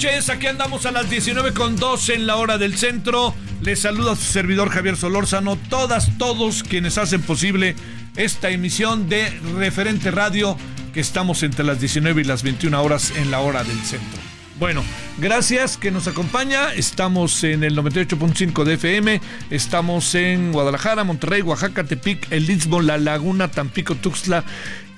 Noches. Aquí andamos a las 19 con 2 en la hora del centro. Les saluda su servidor Javier Solórzano. Todas, todos quienes hacen posible esta emisión de Referente Radio, que estamos entre las 19 y las 21 horas en la hora del centro. Bueno, gracias que nos acompaña. Estamos en el 98.5 de FM. Estamos en Guadalajara, Monterrey, Oaxaca, Tepic, El Istmo, La Laguna, Tampico, Tuxtla,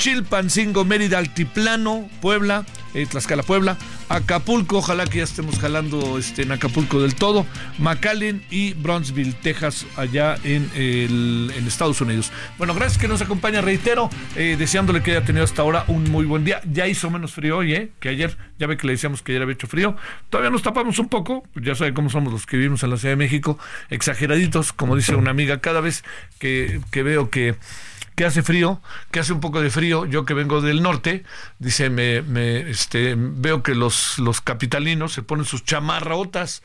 Chilpancingo, Mérida, Altiplano, Puebla, eh, Tlaxcala, Puebla, Acapulco, ojalá que ya estemos jalando este, en Acapulco del todo, McAllen y Brownsville, Texas, allá en, en Estados Unidos. Bueno, gracias que nos acompaña, reitero, eh, deseándole que haya tenido hasta ahora un muy buen día. Ya hizo menos frío hoy, ¿eh? Que ayer, ya ve que le decíamos que ayer había hecho frío. Todavía nos tapamos un poco, ya sabe cómo somos los que vivimos en la Ciudad de México, exageraditos, como dice una amiga, cada vez que, que veo que que hace frío, que hace un poco de frío, yo que vengo del norte, dice, me, me este, veo que los, capitalinos se ponen sus chamarrotas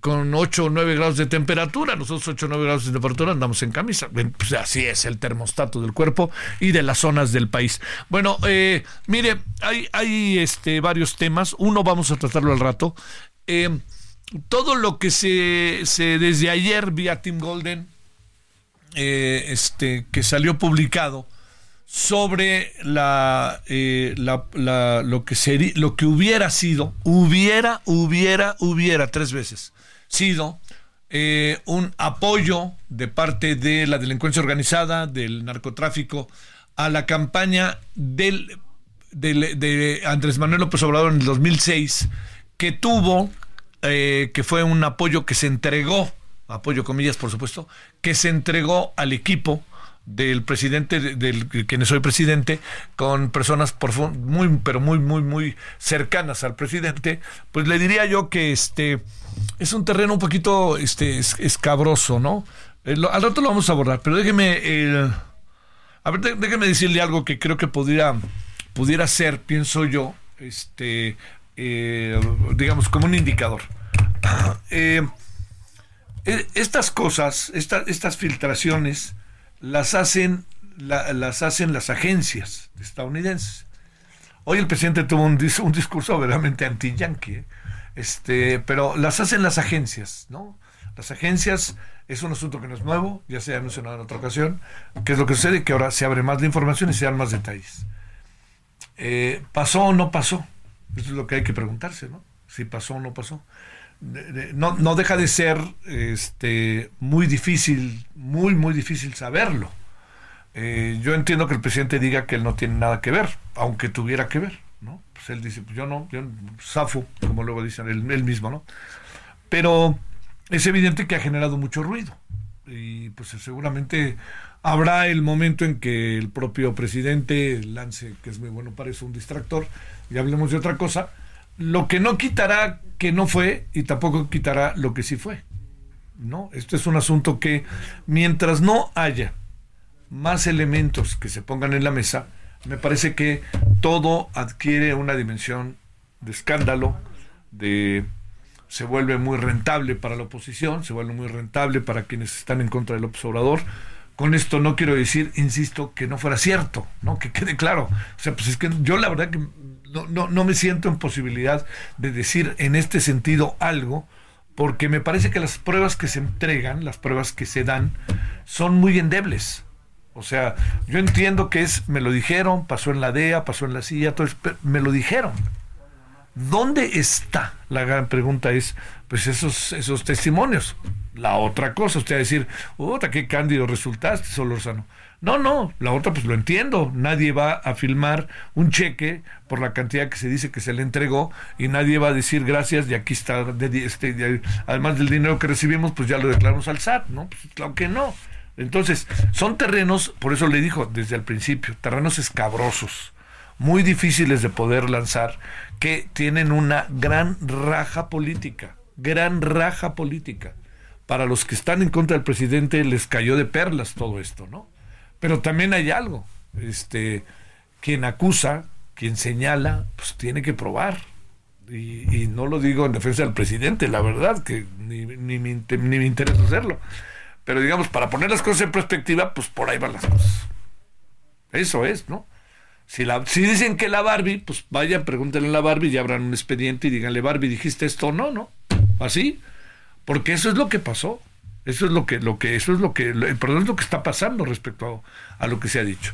con 8 o 9 grados de temperatura, nosotros 8 o 9 grados de temperatura andamos en camisa, pues así es el termostato del cuerpo y de las zonas del país. Bueno, eh, mire, hay, hay este, varios temas, uno vamos a tratarlo al rato. Eh, todo lo que se, se desde ayer vía Tim Golden, eh, este, que salió publicado sobre la, eh, la, lo que lo que hubiera sido, hubiera, hubiera, hubiera tres veces sido eh, un apoyo de parte de la delincuencia organizada, del narcotráfico, a la campaña del, de Andrés Manuel López Obrador en el 2006, que tuvo, que fue un apoyo que se entregó apoyo comillas por supuesto, que se entregó al equipo del presidente, del quien soy presidente, con personas muy, pero muy, muy, muy cercanas al presidente, pues le diría yo que este es un terreno un poquito este, escabroso, ¿no? Eh, al rato lo vamos a abordar, pero déjeme, a ver, déjeme decirle algo que creo que pudiera, pudiera ser, pienso yo, este, eh, digamos, como un indicador. E, estas cosas, estas filtraciones, las hacen, las hacen las agencias estadounidenses. Hoy el presidente tuvo un, un discurso verdaderamente anti-yankee, ¿eh? este, pero las hacen las agencias, ¿no? Las agencias es un asunto que no es nuevo, ya se ha mencionado en otra ocasión, que es lo que sucede, que ahora se abre más la información y se dan más detalles. Eh, ¿Pasó o no pasó? Eso es lo que hay que preguntarse, ¿no? Si pasó o no pasó. No, no deja de ser este, muy difícil, muy, muy difícil saberlo. Eh, yo entiendo que el presidente diga que él no tiene nada que ver, aunque tuviera que ver, ¿no? Pues él dice, pues yo no, yo zafo, como luego dicen él, mismo, ¿no? Pero es evidente que ha generado mucho ruido y pues seguramente habrá el momento en que el propio presidente lance, que es muy bueno para eso, un distractor, y hablemos de otra cosa, lo que no quitará que no fue y tampoco quitará lo que sí fue. ¿no? Esto es un asunto que mientras no haya más elementos que se pongan en la mesa, me parece que todo adquiere una dimensión de escándalo, de se vuelve muy rentable para la oposición, se vuelve muy rentable para quienes están en contra del observador. Con esto no quiero decir, insisto, que no fuera cierto, ¿no? Que quede claro. O sea, pues es que yo la verdad que no, no, no me siento en posibilidad de decir en este sentido algo, porque me parece que las pruebas que se entregan, las pruebas que se dan, son muy endebles. O sea, yo entiendo que es, me lo dijeron, pasó en la DEA, pasó en la CIA, todo me lo dijeron. ¿Dónde está? La gran pregunta es, pues esos, esos testimonios. La otra cosa, usted va a decir, otra, qué cándido resultaste, Solórzano. No, no, la otra pues lo entiendo. Nadie va a filmar un cheque por la cantidad que se dice que se le entregó y nadie va a decir gracias y aquí está, este, además del dinero que recibimos, pues ya lo declaramos al SAT, ¿no? Pues claro que no. Entonces, son terrenos, por eso le dijo desde el principio, terrenos escabrosos, muy difíciles de poder lanzar, que tienen una gran raja política, gran raja política. Para los que están en contra del presidente les cayó de perlas todo esto, ¿no? Pero también hay algo. Este, quien acusa, quien señala, pues tiene que probar. Y, no lo digo en defensa del presidente, la verdad, que ni, ni, me interesa hacerlo. Pero digamos, para poner las cosas en perspectiva, pues por ahí van las cosas. Eso es, ¿no? Si, la, si dicen que la Barbie, pues vaya, pregúntenle a la Barbie y abran un expediente y díganle, Barbie, ¿dijiste esto o no? ¿No? Así. Porque eso es lo que pasó. Eso es lo que, lo que, eso es lo que, perdón, es lo que está pasando respecto a, lo que se ha dicho.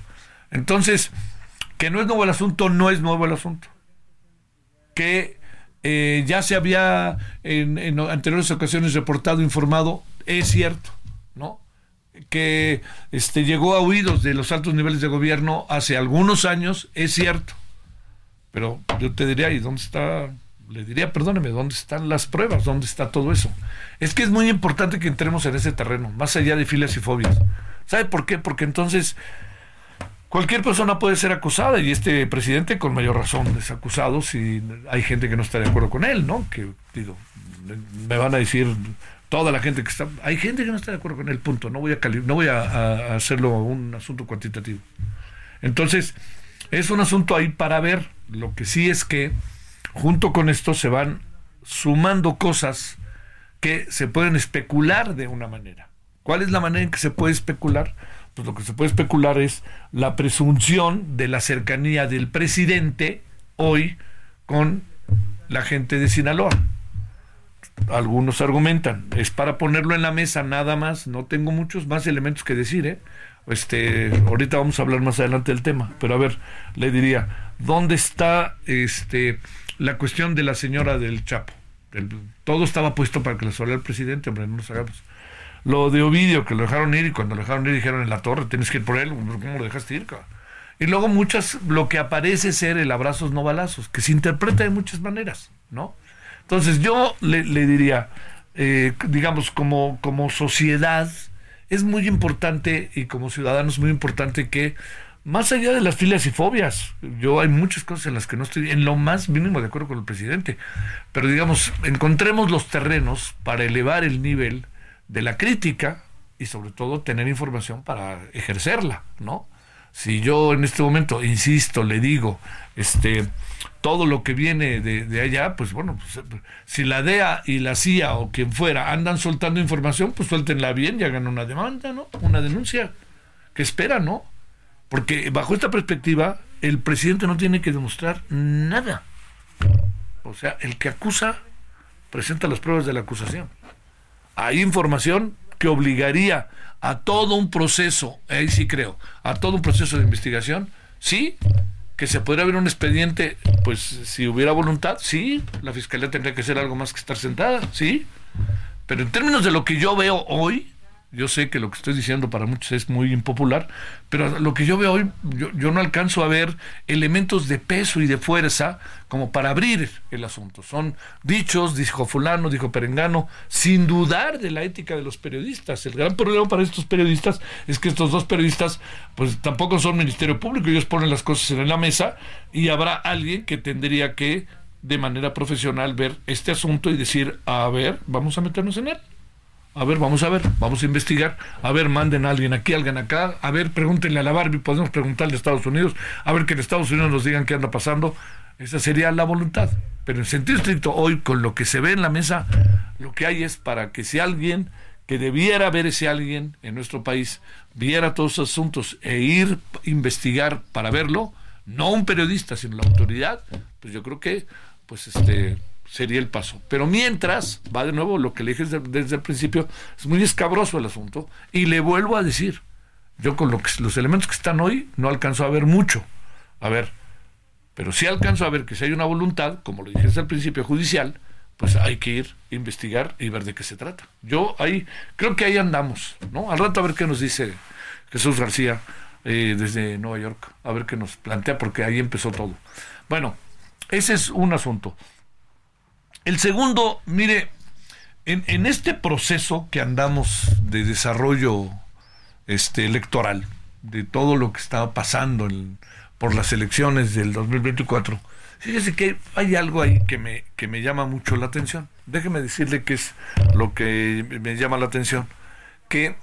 Entonces, que no es nuevo el asunto, no es nuevo el asunto. Que eh, ya se había en, anteriores ocasiones reportado, informado, es cierto, ¿no? Que este, llegó a oídos de los altos niveles de gobierno hace algunos años, es cierto. Pero yo te diría, ¿y dónde está le diría, perdóneme, ¿dónde están las pruebas? ¿Dónde está todo eso? Es que es muy importante que entremos en ese terreno, más allá de filas y fobias. ¿Sabe por qué? Porque entonces cualquier persona puede ser acusada y este presidente con mayor razón es acusado si hay gente que no está de acuerdo con él, ¿no? Que digo, me van a decir toda la gente que está, hay gente que no está de acuerdo con él, punto. No voy a no voy a hacerlo un asunto cuantitativo. Entonces, es un asunto ahí para ver. Lo que sí es que junto con esto se van sumando cosas que se pueden especular de una manera. ¿Cuál es la manera en que se puede especular? Pues lo que se puede especular es la presunción de la cercanía del presidente hoy con la gente de Sinaloa. Algunos argumentan, es para ponerlo en la mesa nada más, no tengo muchos más elementos que decir, ¿eh? Este, ahorita vamos a hablar más adelante del tema, pero a ver, le diría, ¿dónde está este la cuestión de la señora del Chapo. todo estaba puesto para que le saliera el presidente, hombre, no nos hagamos. Lo de Ovidio, que lo dejaron ir y cuando lo dejaron ir dijeron en la torre, tienes que ir por él, ¿cómo lo dejaste ir? Y luego muchas, lo que aparece ser el abrazos no balazos, que se interpreta de muchas maneras, ¿no? Entonces yo le, diría, eh, digamos, como, como sociedad, es muy importante y como ciudadanos muy importante que más allá de las filias y fobias, yo hay muchas cosas en las que no estoy en lo más mínimo de acuerdo con el presidente, pero digamos, encontremos los terrenos para elevar el nivel de la crítica y sobre todo tener información para ejercerla, ¿no? Si yo en este momento, insisto, le digo, este, todo lo que viene de, allá, pues bueno, pues, si la DEA y la CIA o quien fuera andan soltando información, pues suéltenla bien y hagan una demanda, ¿no? Una denuncia. ¿Qué espera, no? Porque bajo esta perspectiva, el presidente no tiene que demostrar nada. O sea, el que acusa presenta las pruebas de la acusación. Hay información que obligaría a todo un proceso, ahí sí creo, a todo un proceso de investigación, sí, que se podría abrir un expediente, pues si hubiera voluntad, sí, la fiscalía tendría que hacer algo más que estar sentada, sí. Pero en términos de lo que yo veo hoy, yo sé que lo que estoy diciendo para muchos es muy impopular, pero lo que yo veo hoy, yo, no alcanzo a ver elementos de peso y de fuerza como para abrir el asunto. Son dichos, dijo fulano, dijo perengano, sin dudar de la ética de los periodistas. El gran problema para estos periodistas es que estos dos periodistas, pues tampoco son Ministerio Público, ellos ponen las cosas en la mesa y habrá alguien que tendría que de manera profesional ver este asunto y decir, a ver, vamos a meternos en él. A ver, vamos a ver, vamos a investigar. A ver, manden a alguien aquí, alguien acá. A ver, pregúntenle a la Barbie, podemos preguntarle a Estados Unidos. A ver que en Estados Unidos nos digan qué anda pasando. Esa sería la voluntad. Pero en sentido estricto, hoy con lo que se ve en la mesa, lo que hay es para que si alguien que debiera ver ese alguien en nuestro país viera todos esos asuntos e ir a investigar para verlo, no un periodista, sino la autoridad, pues yo creo que pues este sería el paso. Pero mientras, va de nuevo lo que le dije desde, el principio, es muy escabroso el asunto. Y le vuelvo a decir, yo con lo que, los elementos que están hoy no alcanzo a ver mucho. A ver, pero sí alcanzo a ver que si hay una voluntad, como lo dije desde el principio judicial, pues hay que ir, investigar y ver de qué se trata. Yo ahí, creo que ahí andamos, ¿no? Al rato a ver qué nos dice Jesús García eh, desde Nueva York, a ver qué nos plantea, porque ahí empezó todo. Bueno, ese es un asunto. El segundo, mire, en, este proceso que andamos de desarrollo este, electoral, de todo lo que estaba pasando por las elecciones del 2024, fíjese que hay algo ahí que me, llama mucho la atención. Déjeme decirle que es lo que me llama la atención. Que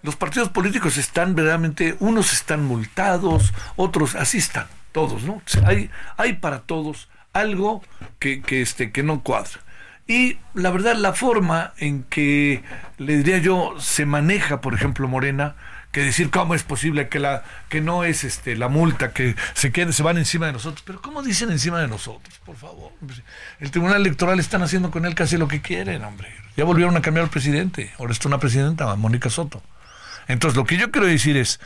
los partidos políticos están verdaderamente, unos están multados, otros así están, todos, ¿no? Hay, hay para todos algo que, que, este, que no cuadra. Y la verdad, la forma en que, le diría yo, se maneja, por ejemplo, Morena, que decir cómo es posible que la que no es este la multa que se quede se van encima de nosotros. Pero cómo dicen encima de nosotros por favor el tribunal electoral están haciendo con él casi lo que quieren hombre. Ya volvieron a cambiar al presidente. Ahora está una presidenta Mónica Soto. Entonces lo que yo quiero decir es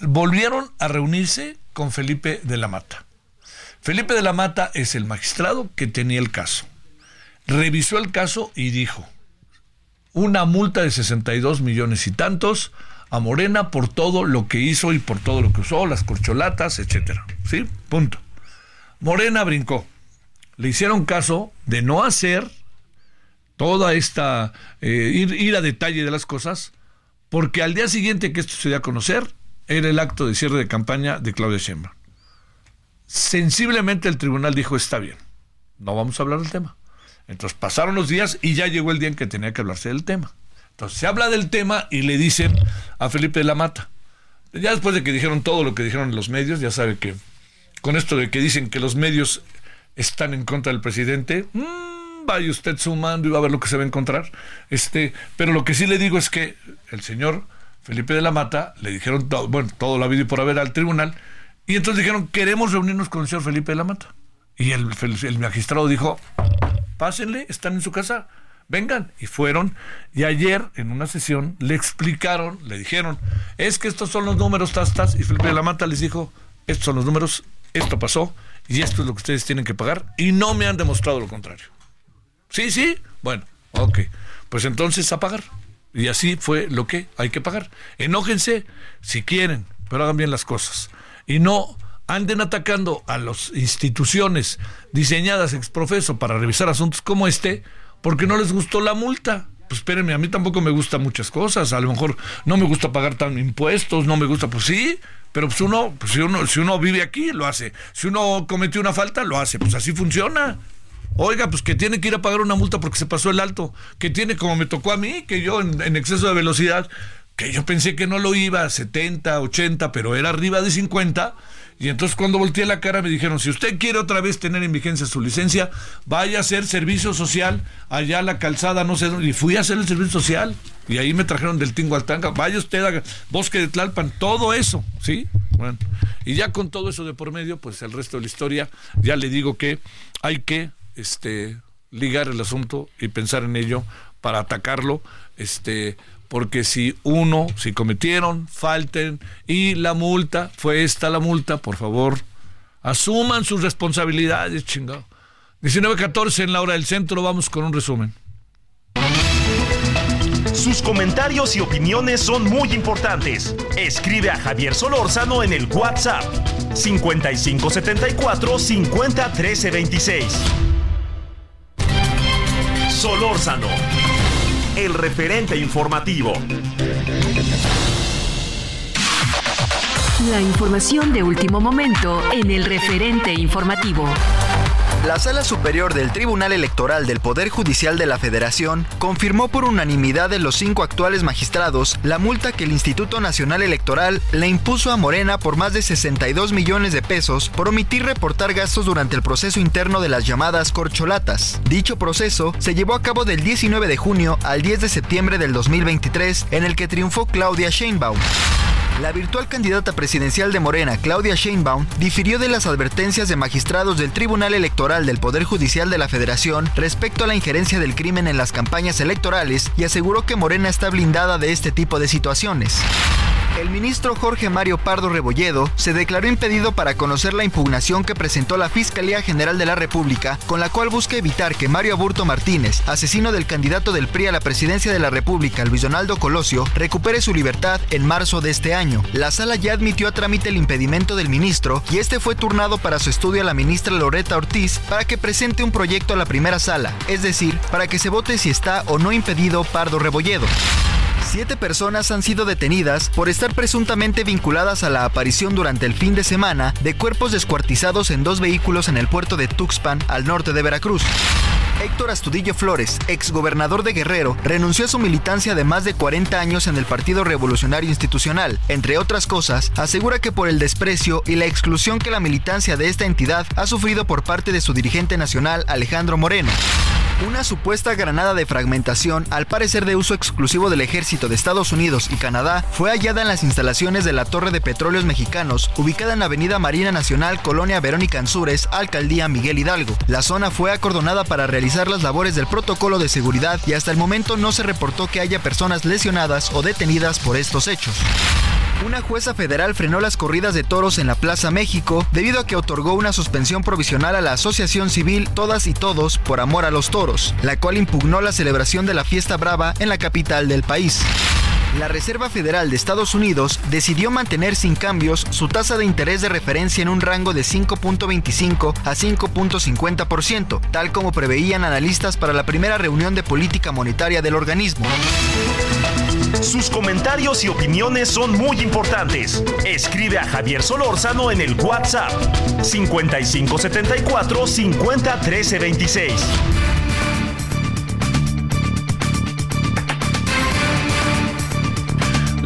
volvieron a reunirse con Felipe de la Mata Felipe de la Mata es el magistrado que tenía el caso. Revisó el caso y dijo, una multa de 62 millones y tantos a Morena por todo lo que hizo y por todo lo que usó, las corcholatas, etcétera. ¿Sí? Punto. Morena brincó. Le hicieron caso de no hacer toda esta, eh, ir, ir, a detalle de las cosas, porque al día siguiente que esto se dio a conocer, era el acto de cierre de campaña de Claudia Sheinbaum. Sensiblemente el tribunal dijo, está bien, no vamos a hablar del tema. Entonces pasaron los días y ya llegó el día en que tenía que hablarse del tema. Entonces se habla del tema y le dicen a Felipe de la Mata, ya después de que dijeron todo lo que dijeron los medios, ya sabe que con esto de que dicen que los medios están en contra del presidente, mmm, vaya usted sumando y va a ver lo que se va a encontrar. Este, pero lo que sí le digo es que el señor Felipe de la Mata le dijeron todo, bueno, todo lo habido y por haber al tribunal y entonces dijeron, queremos reunirnos con el señor Felipe de la Mata. Y el, el, magistrado dijo, pásenle, están en su casa, vengan. Y fueron. Y ayer, en una sesión, le explicaron, le dijeron, es que estos son los números, tas, Y Felipe de la Mata les dijo, estos son los números, esto pasó, y esto es lo que ustedes tienen que pagar. Y no me han demostrado lo contrario. Sí, sí, bueno, ok. Pues entonces a pagar. Y así fue lo que hay que pagar. Enójense si quieren, pero hagan bien las cosas y no anden atacando a las instituciones diseñadas ex profeso para revisar asuntos como este, porque no les gustó la multa. Pues espérenme, a mí tampoco me gustan muchas cosas. A lo mejor no me gusta pagar tan impuestos, no me gusta, pues sí, pero pues uno, pues si uno, si uno vive aquí, lo hace. Si uno cometió una falta, lo hace. Pues así funciona. Oiga, pues que tiene que ir a pagar una multa porque se pasó el alto. Que tiene, como me tocó a mí, que yo en exceso de velocidad que yo pensé que no lo iba a 70, 80, pero era arriba de 50. Y entonces cuando volteé la cara me dijeron, si usted quiere otra vez tener en vigencia su licencia, vaya a hacer servicio social allá a la calzada, no sé dónde. Y fui a hacer el servicio social. Y ahí me trajeron del Tingo al Tanga. Vaya usted a Bosque de Tlalpan, todo eso, ¿sí? Bueno, y ya con todo eso de por medio, pues el resto de la historia, ya le digo que hay que este, ligar el asunto y pensar en ello para atacarlo, este, porque si uno, si cometieron, falten y la multa, fue esta la multa, por favor, Asuman sus responsabilidades, chingado. 19.14 en la hora del centro, vamos con un resumen. Sus comentarios y opiniones son muy importantes. Escribe a Javier Solórzano en el WhatsApp 5574 50 26. Solórzano, el referente informativo. La información de último momento en el referente informativo. La Sala Superior del Tribunal Electoral del Poder Judicial de la Federación confirmó por unanimidad de los cinco actuales magistrados la multa que el Instituto Nacional Electoral le impuso a Morena por más de 62 millones de pesos por omitir reportar gastos durante el proceso interno de las llamadas corcholatas. Dicho proceso se llevó a cabo del 19 de junio al 10 de septiembre del 2023 en el que triunfó Claudia Sheinbaum. La virtual candidata presidencial de Morena, Claudia Sheinbaum, difirió de las advertencias de magistrados del Tribunal Electoral del Poder Judicial de la Federación respecto a la injerencia del crimen en las campañas electorales y aseguró que Morena está blindada de este tipo de situaciones. El ministro Jorge Mario Pardo Rebolledo se declaró impedido para conocer la impugnación que presentó la Fiscalía General de la República, con la cual busca evitar que Mario Aburto Martínez, asesino del candidato del PRI a la presidencia de la República, Luis Donaldo Colosio, recupere su libertad en marzo de este año. La sala ya admitió a trámite el impedimento del ministro y este fue turnado para su estudio a la ministra Loreta Ortiz para que presente un proyecto a la primera sala, es decir, para que se vote si está o no impedido Pardo Rebolledo. Siete personas han sido detenidas por estar presuntamente vinculadas a la aparición durante el fin de semana de cuerpos descuartizados en dos vehículos en el puerto de Tuxpan, al norte de Veracruz. Héctor Astudillo Flores, exgobernador de Guerrero, renunció a su militancia de más de 40 años en el Partido Revolucionario Institucional. Entre otras cosas, asegura que por el desprecio y la exclusión que la militancia de esta entidad ha sufrido por parte de su dirigente nacional Alejandro Moreno. Una supuesta granada de fragmentación, al parecer de uso exclusivo del ejército de Estados Unidos y Canadá, fue hallada en las instalaciones de la Torre de Petróleos Mexicanos, ubicada en la Avenida Marina Nacional, Colonia Verónica Anzures, Alcaldía Miguel Hidalgo. La zona fue acordonada para realizar las labores del protocolo de seguridad y hasta el momento no se reportó que haya personas lesionadas o detenidas por estos hechos. Una jueza federal frenó las corridas de toros en la Plaza México debido a que otorgó una suspensión provisional a la Asociación Civil Todas y Todos por Amor a los Toros, la cual impugnó la celebración de la fiesta brava en la capital del país. La Reserva Federal de Estados Unidos decidió mantener sin cambios su tasa de interés de referencia en un rango de 5.25 a 5.50%, tal como preveían analistas para la primera reunión de política monetaria del organismo. Sus comentarios y opiniones son muy importantes. Escribe a Javier Solórzano en el WhatsApp 5574 50 26.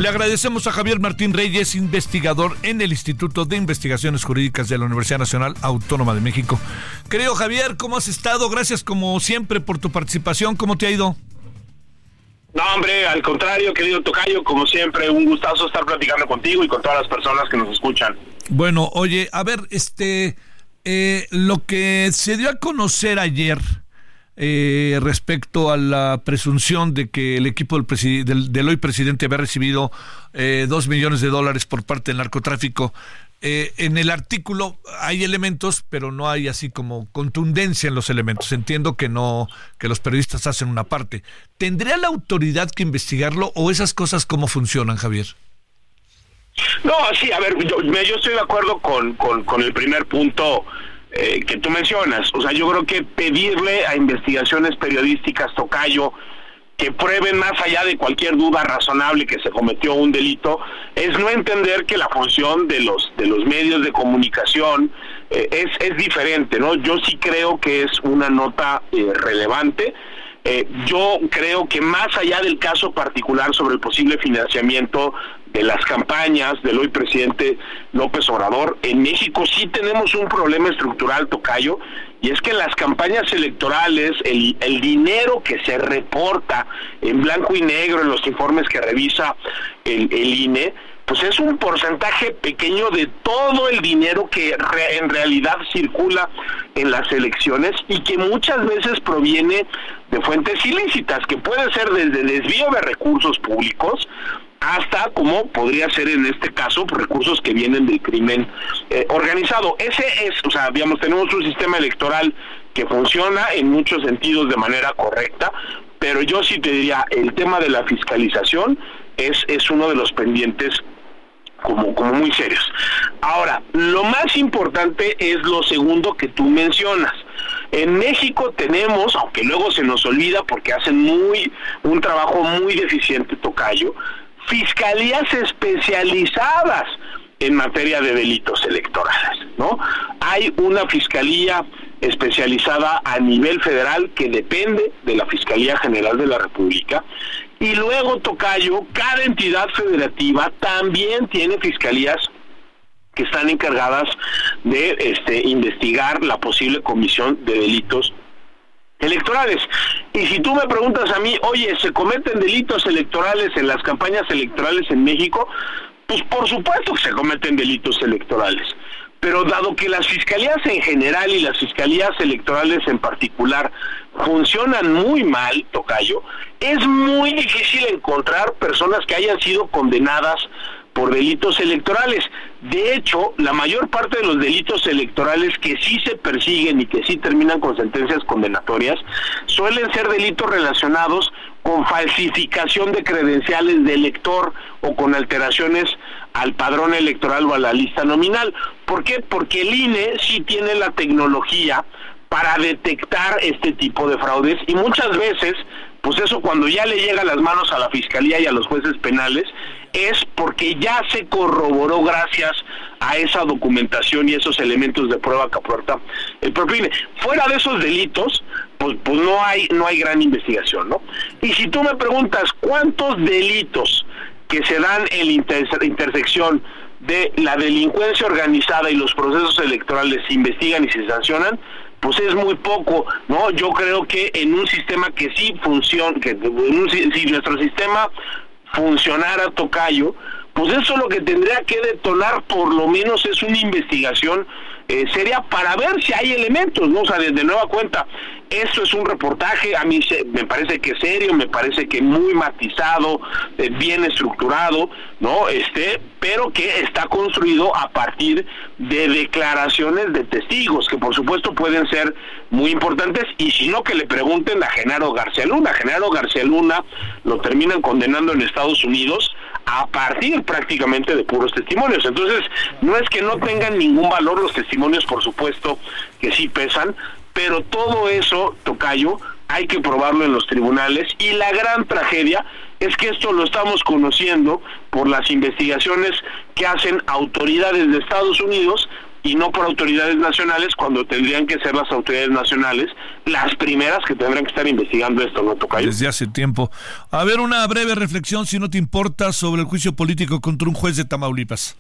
Le agradecemos a Javier Martín Reyes, investigador en el Instituto de Investigaciones Jurídicas de la Universidad Nacional Autónoma de México. Querido Javier, ¿cómo has estado? Gracias como siempre por tu participación. ¿Cómo te ha ido? No, hombre, al contrario, querido Tocayo, como siempre, un gustazo estar platicando contigo y con todas las personas que nos escuchan. Bueno, oye, a ver, este, eh, lo que se dio a conocer ayer eh, respecto a la presunción de que el equipo del, hoy presidente había recibido eh, dos millones de dólares por parte del narcotráfico eh, en el artículo hay elementos, pero no hay así como contundencia en los elementos. Entiendo que no, que los periodistas hacen una parte. ¿Tendría la autoridad que investigarlo o esas cosas cómo funcionan, Javier? No, sí, a ver, yo, estoy de acuerdo con, con, el primer punto eh, que tú mencionas. O sea, yo creo que pedirle a investigaciones periodísticas, Tocayo, que prueben más allá de cualquier duda razonable que se cometió un delito, es no entender que la función de los de los medios de comunicación eh, es, es diferente, ¿no? Yo sí creo que es una nota eh, relevante. Yo creo que más allá del caso particular sobre el posible financiamiento de las campañas del hoy presidente López Obrador, en México sí tenemos un problema estructural, Tocayo, y es que las campañas electorales el, el dinero que se reporta en blanco y negro en los informes que revisa el INE, pues es un porcentaje pequeño de todo el dinero que en realidad circula en las elecciones y que muchas veces proviene de fuentes ilícitas, que puede ser desde desvío de recursos públicos, hasta como podría ser en este caso recursos que vienen del crimen eh, organizado. Ese es, o sea, digamos, tenemos un sistema electoral que funciona en muchos sentidos de manera correcta, pero yo sí te diría, el tema de la fiscalización es, es uno de los pendientes como, como muy serios. Ahora, lo más importante es lo segundo que tú mencionas. En México tenemos, aunque luego se nos olvida porque hacen muy un trabajo muy deficiente Tocayo, fiscalías especializadas en materia de delitos electorales, ¿no? Hay una fiscalía especializada a nivel federal que depende de la Fiscalía General de la República y luego Tocayo, cada entidad federativa también tiene fiscalías que están encargadas de este, investigar la posible comisión de delitos electorales. Y si tú me preguntas a mí, oye, ¿se cometen delitos electorales en las campañas electorales en México? Pues por supuesto que se cometen delitos electorales. Pero dado que las fiscalías en general y las fiscalías electorales en particular funcionan muy mal, Tocayo, es muy difícil encontrar personas que hayan sido condenadas por delitos electorales. De hecho, la mayor parte de los delitos electorales que sí se persiguen y que sí terminan con sentencias condenatorias suelen ser delitos relacionados con falsificación de credenciales de elector o con alteraciones al padrón electoral o a la lista nominal. ¿Por qué? Porque el INE sí tiene la tecnología para detectar este tipo de fraudes y muchas veces, pues eso cuando ya le llega las manos a la fiscalía y a los jueces penales, es porque ya se corroboró gracias a esa documentación y esos elementos de prueba que aporta el propio. Fuera de esos delitos, pues, pues no hay no hay gran investigación, ¿no? Y si tú me preguntas cuántos delitos que se dan en la intersección de la delincuencia organizada y los procesos electorales se investigan y se sancionan, pues es muy poco, ¿no? Yo creo que en un sistema que sí funciona, que si nuestro sistema funcionara Tocayo, pues eso lo que tendría que detonar por lo menos es una investigación eh, seria para ver si hay elementos, ¿no? O sea, desde nueva cuenta, esto es un reportaje, a mí me parece que serio, me parece que muy matizado, eh, bien estructurado, ¿no? Este, pero que está construido a partir de declaraciones de testigos, que por supuesto pueden ser muy importantes, y si no que le pregunten a Genaro García Luna. Genaro García Luna lo terminan condenando en Estados Unidos a partir prácticamente de puros testimonios. Entonces, no es que no tengan ningún valor los testimonios, por supuesto que sí pesan, pero todo eso, Tocayo, hay que probarlo en los tribunales y la gran tragedia es que esto lo estamos conociendo por las investigaciones que hacen autoridades de Estados Unidos y no por autoridades nacionales cuando tendrían que ser las autoridades nacionales las primeras que tendrán que estar investigando esto, ¿no, Tocayo? Desde hace tiempo. A ver, una breve reflexión, si no te importa, sobre el juicio político contra un juez de Tamaulipas.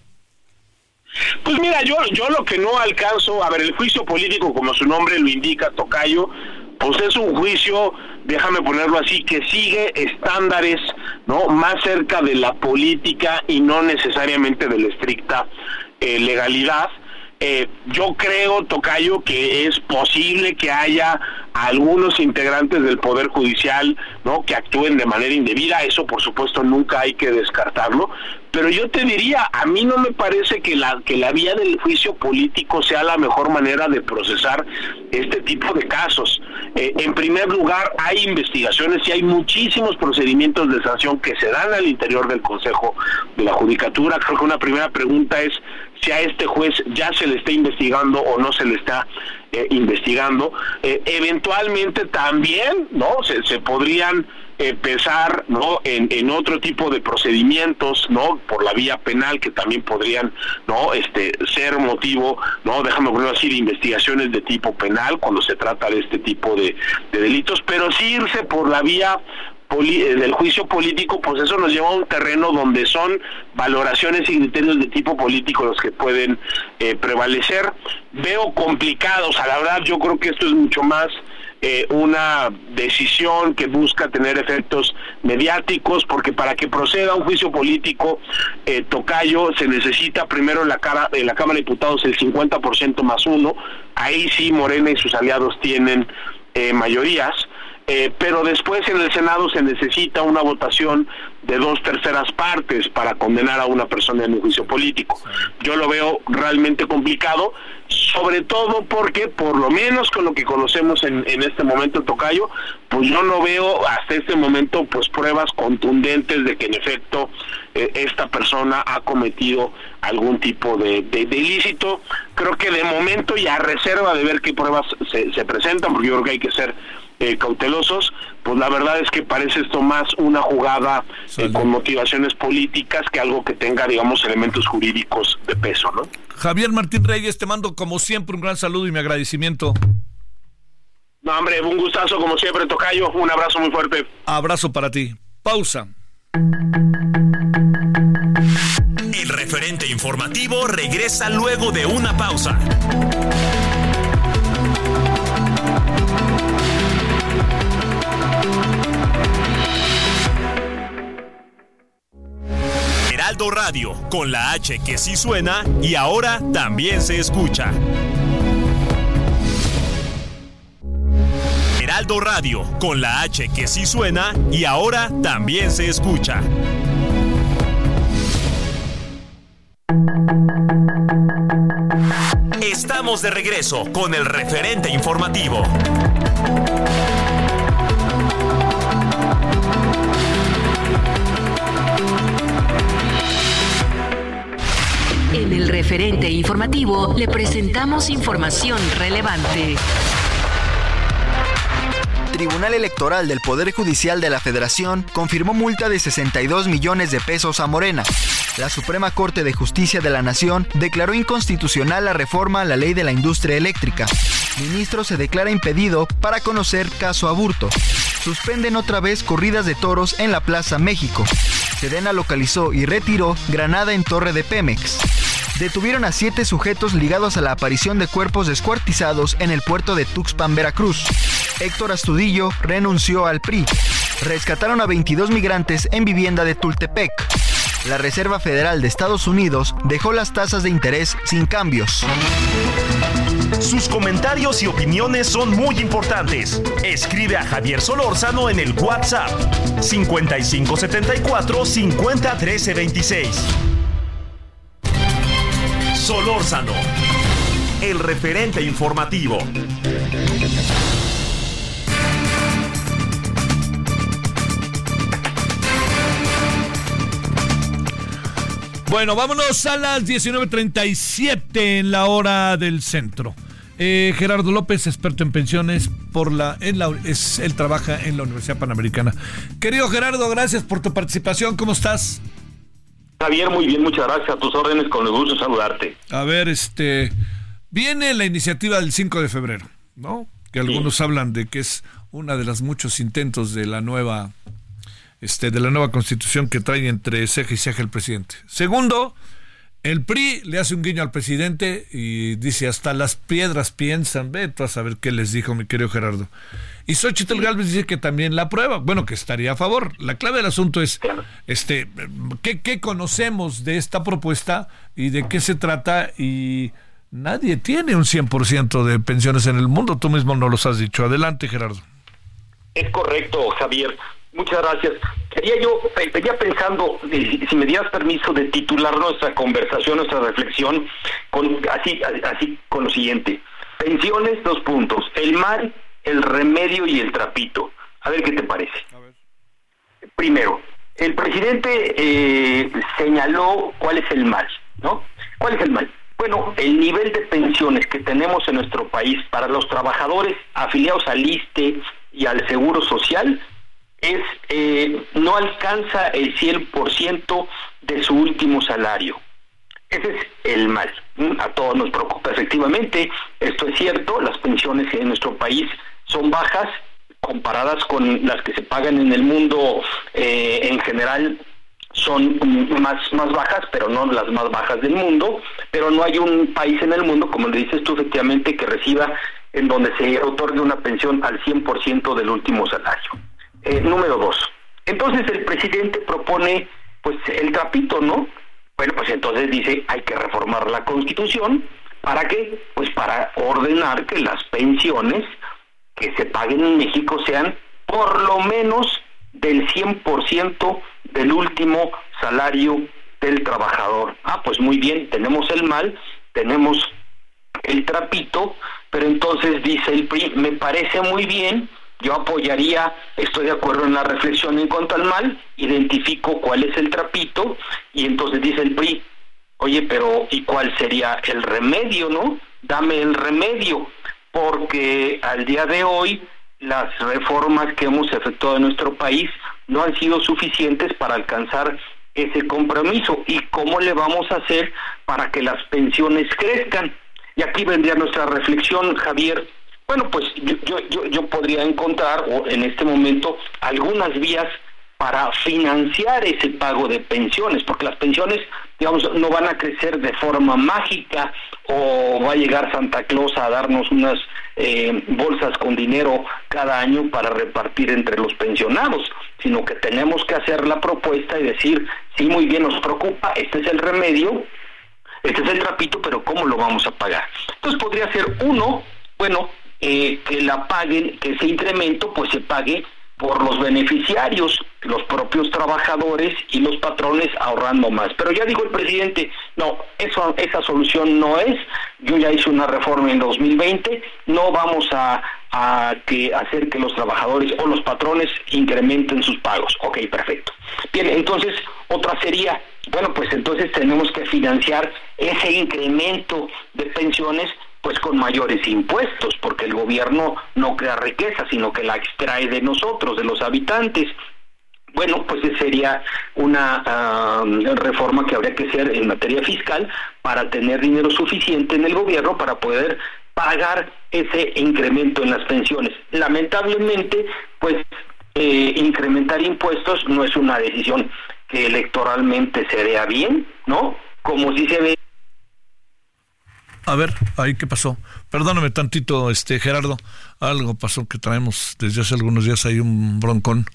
Pues mira, yo, yo lo que no alcanzo, a ver, el juicio político, como su nombre lo indica, Tocayo, pues es un juicio, déjame ponerlo así, que sigue estándares, ¿no? Más cerca de la política y no necesariamente de la estricta eh, legalidad. Eh, yo creo, Tocayo, que es posible que haya algunos integrantes del Poder Judicial ¿no? que actúen de manera indebida, eso por supuesto nunca hay que descartarlo, pero yo te diría, a mí no me parece que la, que la vía del juicio político sea la mejor manera de procesar este tipo de casos. Eh, en primer lugar, hay investigaciones y hay muchísimos procedimientos de sanción que se dan al interior del Consejo de la Judicatura. Creo que una primera pregunta es si a este juez ya se le está investigando o no se le está eh, investigando. Eh, eventualmente también, ¿no? Se, podrían empezar no en, en, otro tipo de procedimientos no por la vía penal que también podrían no este ser motivo no déjame ponerlo así de investigaciones de tipo penal cuando se trata de este tipo de, de delitos pero sí irse por la vía eh, del juicio político, pues eso nos lleva a un terreno donde son valoraciones y criterios de tipo político los que pueden eh, prevalecer. Veo complicados, a la verdad yo creo que esto es mucho más eh, una decisión que busca tener efectos mediáticos, porque para que proceda un juicio político, Tocayo, se necesita primero en la, cara, en la Cámara de Diputados el 50% más uno, ahí sí Morena y sus aliados tienen mayorías, eh, pero después en el Senado se necesita una votación de dos terceras partes para condenar a una persona en un juicio político. Yo lo veo realmente complicado, sobre todo porque, por lo menos con lo que conocemos en, en este momento, Tocayo, pues yo no veo hasta este momento pues pruebas contundentes de que en efecto eh, esta persona ha cometido algún tipo de, de, ilícito. Creo que de momento ya reserva de ver qué pruebas se presentan, porque yo creo que hay que ser eh, cautelosos, pues la verdad es que parece esto más una jugada eh, con motivaciones políticas que algo que tenga, digamos, elementos jurídicos de peso, ¿no? Javier Martín Reyes, te mando como siempre un gran saludo y mi agradecimiento. No, hombre, un gustazo como siempre, Tocayo. Un abrazo muy fuerte. Abrazo para ti. Pausa. El referente informativo regresa luego de una pausa. Heraldo Radio, con la H que sí suena y ahora también se escucha. Heraldo Radio, con la H que sí suena y ahora también se escucha. Estamos de regreso con el referente informativo. Referente informativo le presentamos información relevante. Tribunal Electoral del Poder Judicial de la Federación confirmó multa de 62 millones de pesos a Morena. La Suprema Corte de Justicia de la Nación declaró inconstitucional la reforma a la ley de la industria eléctrica. Ministro se declara impedido para conocer caso aburto. Suspenden otra vez corridas de toros en la Plaza México. Sedena localizó y retiró granada en torre de Pemex. Detuvieron a siete sujetos ligados a la aparición de cuerpos descuartizados en el puerto de Tuxpan, Veracruz. Héctor Astudillo renunció al PRI. Rescataron a 22 migrantes en vivienda de Tultepec. La Reserva Federal de Estados Unidos dejó las tasas de interés sin cambios. Sus comentarios y opiniones son muy importantes. Escribe a Javier Solórzano en el WhatsApp 5574 501326. Solórzano, el referente informativo. Bueno, vámonos a las 19.37 en la hora del centro. Eh, Gerardo López, experto en pensiones, por la, la, es, él trabaja en la Universidad Panamericana. Querido Gerardo, gracias por tu participación. ¿Cómo estás? Javier, muy bien, muchas gracias. A tus órdenes, con el gusto saludarte. A ver, este, viene la iniciativa del 5 de febrero, ¿no? Que algunos sí. hablan de que es una de los muchos intentos de la nueva este, de la nueva constitución que trae entre ceja y ceja el presidente. Segundo, el PRI le hace un guiño al presidente y dice hasta las piedras piensan, ve tú a saber qué les dijo mi querido Gerardo. Y Xochitl Galvez dice que también la aprueba, bueno, que estaría a favor. La clave del asunto es, este, ¿qué, ¿qué conocemos de esta propuesta y de qué se trata? Y nadie tiene un 100% de pensiones en el mundo, tú mismo no los has dicho. Adelante, Gerardo. Es correcto, Javier. Muchas gracias. Quería yo, venía pensando, si me dieras permiso, de titular nuestra conversación, nuestra reflexión, con así, así con lo siguiente. Pensiones, dos puntos. El mal, el remedio y el trapito. A ver qué te parece. Primero, el presidente eh, señaló cuál es el mal, ¿no? ¿Cuál es el mal? Bueno, el nivel de pensiones que tenemos en nuestro país para los trabajadores afiliados al ISTE y al Seguro Social es eh, no alcanza el 100% de su último salario. Ese es el mal. A todos nos preocupa. Efectivamente, esto es cierto, las pensiones en nuestro país son bajas comparadas con las que se pagan en el mundo eh, en general son más, más bajas, pero no las más bajas del mundo, pero no hay un país en el mundo, como le dices tú, efectivamente, que reciba en donde se otorgue una pensión al 100% del último salario. Eh, número dos. Entonces el presidente propone pues el trapito, ¿no? Bueno, pues entonces dice hay que reformar la constitución. ¿Para qué? Pues para ordenar que las pensiones que se paguen en México sean por lo menos del 100% del último salario del trabajador. Ah, pues muy bien, tenemos el mal, tenemos el trapito, pero entonces dice el PRI, me parece muy bien, yo apoyaría, estoy de acuerdo en la reflexión en cuanto al mal, identifico cuál es el trapito y entonces dice el PRI, oye, pero ¿y cuál sería el remedio, no? Dame el remedio, porque al día de hoy las reformas que hemos efectuado en nuestro país no han sido suficientes para alcanzar ese compromiso y cómo le vamos a hacer para que las pensiones crezcan. Y aquí vendría nuestra reflexión, Javier. Bueno, pues yo, yo, yo podría encontrar en este momento algunas vías para financiar ese pago de pensiones, porque las pensiones, digamos, no van a crecer de forma mágica o va a llegar Santa Claus a darnos unas eh, bolsas con dinero cada año para repartir entre los pensionados, sino que tenemos que hacer la propuesta y decir, sí, muy bien, nos preocupa, este es el remedio, este es el trapito, pero ¿cómo lo vamos a pagar? Entonces podría ser uno, bueno, eh, que la paguen, que ese incremento pues se pague por los beneficiarios, los propios trabajadores y los patrones ahorrando más. Pero ya dijo el presidente, no, esa solución no es. Yo ya hice una reforma en 2020, no vamos a, que hacer que los trabajadores o los patrones incrementen sus pagos. Ok, perfecto. Bien, entonces otra sería, bueno, pues entonces tenemos que financiar ese incremento de pensiones pues con mayores impuestos, porque el gobierno no crea riqueza, sino que la extrae de nosotros, de los habitantes. Bueno, pues sería una ah, reforma que habría que hacer en materia fiscal para tener dinero suficiente en el gobierno para poder pagar ese incremento en las pensiones. Lamentablemente, pues eh, incrementar impuestos no es una decisión que electoralmente se vea bien, ¿no? Como si se ve a ver, ahí qué pasó. Perdóname tantito, este Gerardo. Algo pasó que traemos desde hace algunos días hay un broncón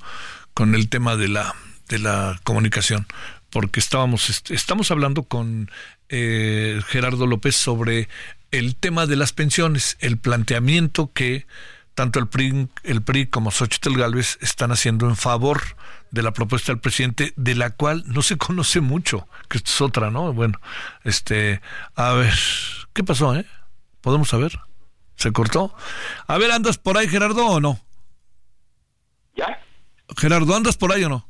con el tema de la de la comunicación, porque estábamos este, estamos hablando con eh, Gerardo López sobre el tema de las pensiones, el planteamiento que tanto el PRI, el PRI como Xochitl Galvez están haciendo en favor de la propuesta del presidente, de la cual no se conoce mucho, que esto es otra, ¿no? Bueno, este, a ver, ¿qué pasó, eh? ¿Podemos saber? ¿Se cortó? A ver, ¿andas por ahí, Gerardo, o no? ¿Ya? Gerardo, ¿andas por ahí o no?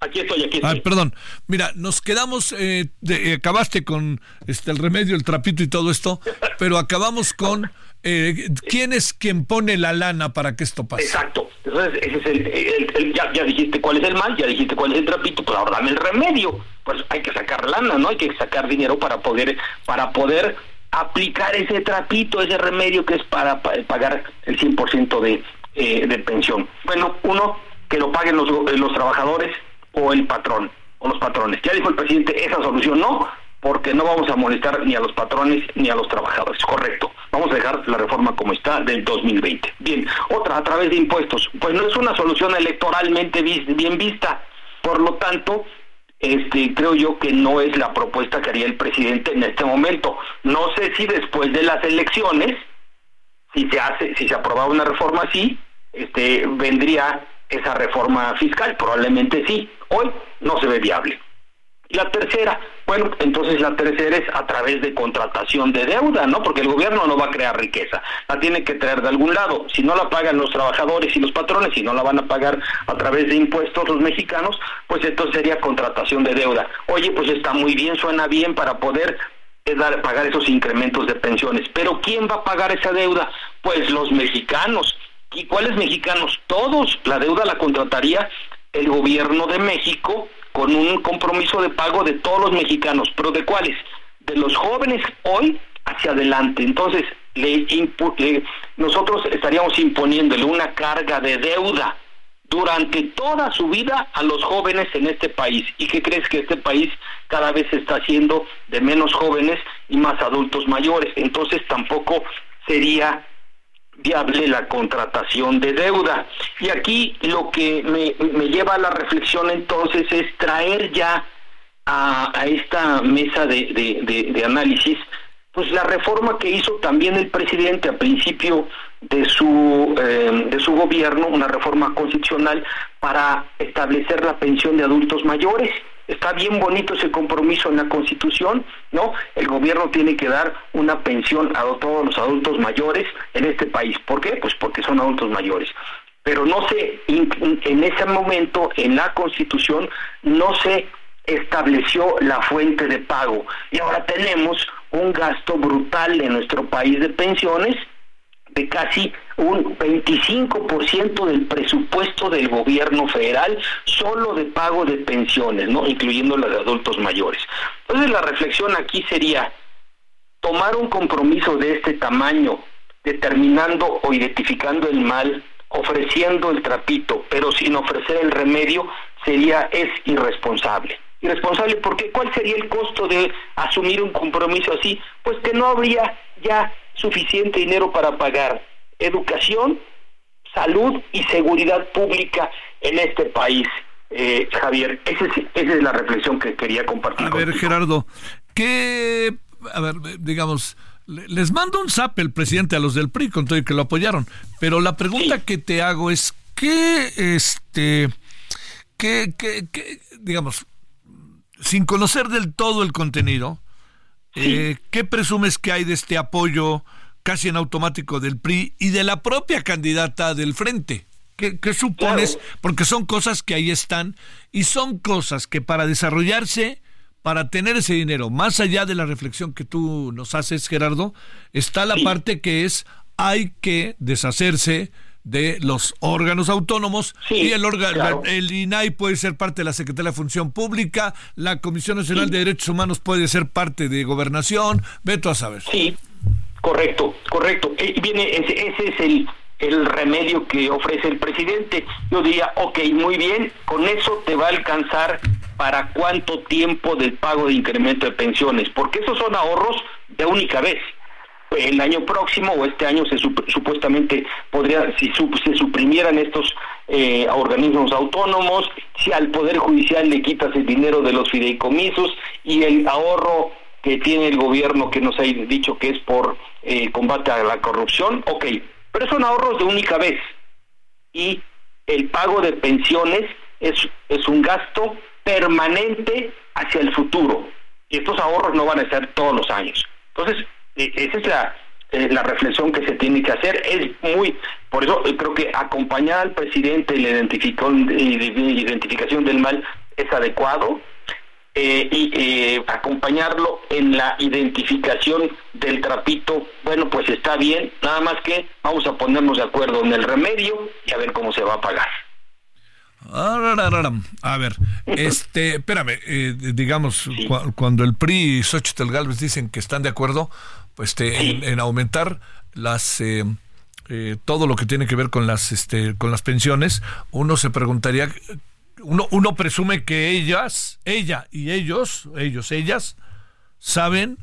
Aquí estoy, aquí estoy. Ah, perdón. Mira, nos quedamos, eh, de, eh, acabaste con este el remedio, el trapito y todo esto, pero acabamos con eh, quién es quien pone la lana para que esto pase. Exacto. Entonces, ese es el, ya, ya, dijiste cuál es el mal, ya dijiste cuál es el trapito, pues ahora dame el remedio. Pues hay que sacar lana, ¿no? Hay que sacar dinero para poder, para poder aplicar ese trapito, ese remedio que es para, pagar el 100% de, eh, de pensión. Bueno, uno, que lo paguen los, los trabajadores o el patrón, o los patrones. Ya dijo el presidente, esa solución no, porque no vamos a molestar ni a los patrones ni a los trabajadores. Correcto. Vamos a dejar la reforma como está del 2020. Bien, otra a través de impuestos. Pues no es una solución electoralmente bien vista. Por lo tanto, este creo yo que no es la propuesta que haría el presidente en este momento. No sé si después de las elecciones si se hace si se aprobaba una reforma así, este vendría esa reforma fiscal, probablemente sí. Hoy no se ve viable. La tercera, bueno, entonces la tercera es a través de contratación de deuda, ¿no? Porque el gobierno no va a crear riqueza, la tiene que traer de algún lado. Si no la pagan los trabajadores y los patrones, si no la van a pagar a través de impuestos los mexicanos, pues entonces sería contratación de deuda. Oye, pues está muy bien, suena bien para poder eh, pagar esos incrementos de pensiones. Pero ¿quién va a pagar esa deuda? Pues los mexicanos. ¿Y cuáles mexicanos? Todos. La deuda la contrataría el gobierno de México con un compromiso de pago de todos los mexicanos, pero ¿de cuáles? De los jóvenes hoy hacia adelante. Entonces, le, nosotros estaríamos imponiéndole una carga de deuda durante toda su vida a los jóvenes en este país. ¿Y qué crees que este país cada vez está haciendo de menos jóvenes y más adultos mayores? Entonces tampoco sería viable la contratación de deuda. Y aquí lo que me, me lleva a la reflexión entonces es traer ya a, esta mesa de, de, de, análisis pues la reforma que hizo también el presidente a principio de su eh, de su gobierno, una reforma constitucional para establecer la pensión de adultos mayores. Está bien bonito ese compromiso en la Constitución, ¿no? El gobierno tiene que dar una pensión a todos los adultos mayores en este país. ¿Por qué? Pues porque son adultos mayores. Pero no se, en ese momento, en la Constitución, no se estableció la fuente de pago. Y ahora tenemos un gasto brutal en nuestro país de pensiones de casi un 25% del presupuesto del gobierno federal solo de pago de pensiones, ¿no? incluyendo las de adultos mayores. Entonces la reflexión aquí sería tomar un compromiso de este tamaño, determinando o identificando el mal, ofreciendo el trapito, pero sin ofrecer el remedio, sería es irresponsable irresponsable porque ¿cuál sería el costo de asumir un compromiso así? Pues que no habría ya suficiente dinero para pagar educación, salud y seguridad pública en este país. Eh, Javier, esa es, la reflexión que quería compartir. A ver, Gerardo, ¿qué, a ver, digamos, les mando un zap el presidente a los del PRI con todo y que lo apoyaron, pero la pregunta que te hago es, ¿qué, este, qué, qué, qué digamos, sin conocer del todo el contenido, eh, ¿qué presumes que hay de este apoyo casi en automático del PRI y de la propia candidata del frente? ¿Qué, supones? Porque son cosas que ahí están y son cosas que para desarrollarse, para tener ese dinero, más allá de la reflexión que tú nos haces, Gerardo, está la parte que es hay que deshacerse de los órganos autónomos y el órgano el INAI puede ser parte de la Secretaría de Función Pública, la Comisión Nacional de Derechos Humanos puede ser parte de Gobernación, veto a saber. Sí, correcto, correcto. Eh, viene ese, ese es el el remedio que ofrece el presidente. Yo diría, ok, muy bien, con eso te va a alcanzar para cuánto tiempo del pago de incremento de pensiones, porque esos son ahorros de única vez el año próximo o este año se supuestamente podría si se suprimieran estos eh, organismos autónomos si al poder judicial le quitas el dinero de los fideicomisos y el ahorro que tiene el gobierno que nos ha dicho que es por eh, combate a la corrupción ok pero son ahorros de única vez. Y el pago de pensiones es es un gasto permanente hacia el futuro. Y estos ahorros no van a ser todos los años. Entonces esa es la, eh, la reflexión que se tiene que hacer. Es muy, por eso eh, creo que acompañar al presidente en la identificación del mal es adecuado. Eh, y acompañarlo en la identificación del trapito, bueno, pues está bien, nada más que vamos a ponernos de acuerdo en el remedio y a ver cómo se va a pagar. A ver, este, espérame, digamos, cuando el PRI y Xochitl Galvez dicen que están de acuerdo, pues, este, en, aumentar las eh, eh, todo lo que tiene que ver con las este, con las pensiones, uno se preguntaría, uno, uno presume que ellas, ella y ellos, ellos, ellas, saben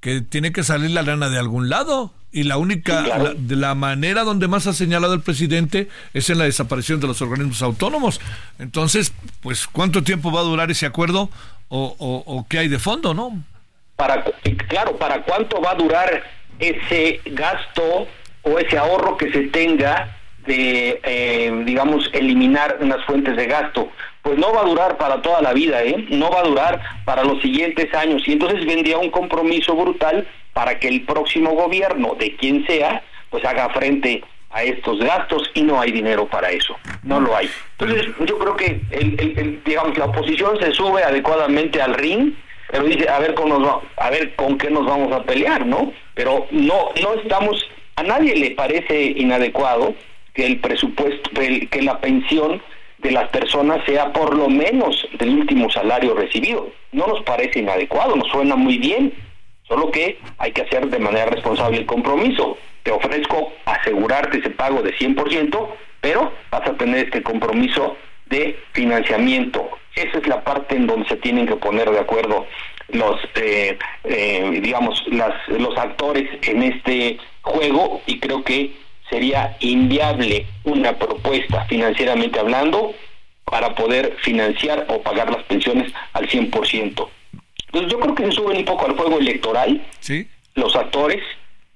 que tiene que salir la lana de algún lado. Y la única la, de la manera donde más ha señalado el presidente es en la desaparición de los organismos autónomos. Entonces pues cuánto tiempo va a durar ese acuerdo o, o, o qué hay de fondo no para claro, para cuánto va a durar ese gasto o ese ahorro que se tenga de, eh, digamos, eliminar unas fuentes de gasto. Pues no va a durar para toda la vida, ¿eh? No va a durar para los siguientes años. Y entonces vendría un compromiso brutal para que el próximo gobierno, de quien sea, pues haga frente a estos gastos y no hay dinero para eso, no lo hay. Entonces yo creo que el, digamos la oposición se sube adecuadamente al ring pero dice a ver con nos a ver con qué nos vamos a pelear no pero no no estamos a nadie le parece inadecuado que el presupuesto que la pensión de las personas sea por lo menos del último salario recibido. No nos parece inadecuado nos suena muy bien solo que hay que hacer de manera responsable el compromiso. Te ofrezco asegurarte ese pago de 100% pero vas a tener este compromiso de financiamiento esa es la parte en donde se tienen que poner de acuerdo los, eh, eh, digamos, las, los actores en este juego y creo que sería inviable una propuesta financieramente hablando para poder financiar o pagar las pensiones al 100%. Entonces yo creo que se suben un poco al juego electoral. Sí. los actores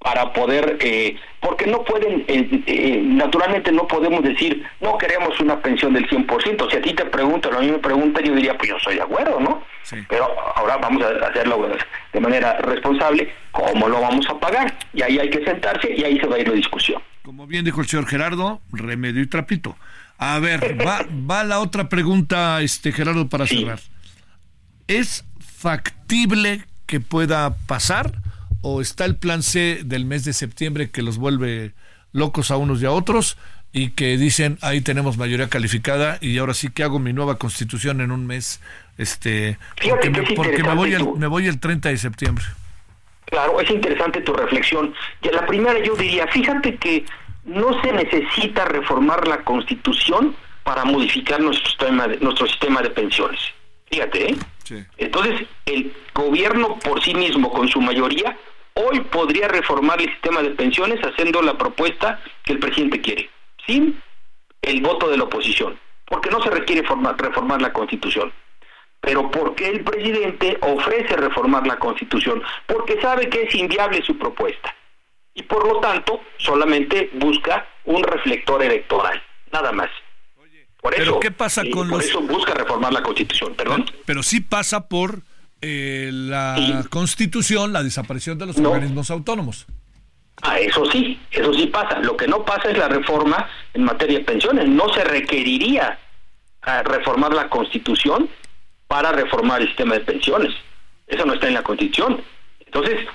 para poder, eh, porque no pueden, eh, eh, naturalmente no podemos decir, no queremos una pensión del 100%. Si a ti te preguntan, a mí me preguntan, yo diría, pues yo soy de acuerdo, ¿no? Pero ahora vamos a hacerlo de manera responsable, ¿cómo lo vamos a pagar? Y ahí hay que sentarse y ahí se va a ir la discusión. Como bien dijo el señor Gerardo, remedio y trapito. A ver, va, va la otra pregunta, este Gerardo, para cerrar. ¿Es factible que pueda pasar? O está el plan C del mes de septiembre que los vuelve locos a unos y a otros y que dicen ahí tenemos mayoría calificada y ahora sí que hago mi nueva constitución en un mes este porque, me, voy el, me voy el 30 de septiembre claro es interesante tu reflexión. La primera yo diría fíjate que no se necesita reformar la constitución para modificar nuestro sistema de, nuestro sistema de pensiones. Fíjate ¿eh? Entonces el gobierno por sí mismo con su mayoría hoy podría reformar el sistema de pensiones haciendo la propuesta que el presidente quiere, sin el voto de la oposición, porque no se requiere reformar la constitución. Pero porque el presidente ofrece reformar la constitución? Porque sabe que es inviable su propuesta. Y por lo tanto, solamente busca un reflector electoral, nada más. Por eso, ¿qué pasa con por eso busca reformar la constitución, perdón. pero sí pasa por eh, la constitución la desaparición de los organismos autónomos. Ah, eso sí, eso sí pasa. Lo que no pasa es la reforma en materia de pensiones. No se requeriría ah, reformar la constitución para reformar el sistema de pensiones. Eso no está en la constitución. Entonces,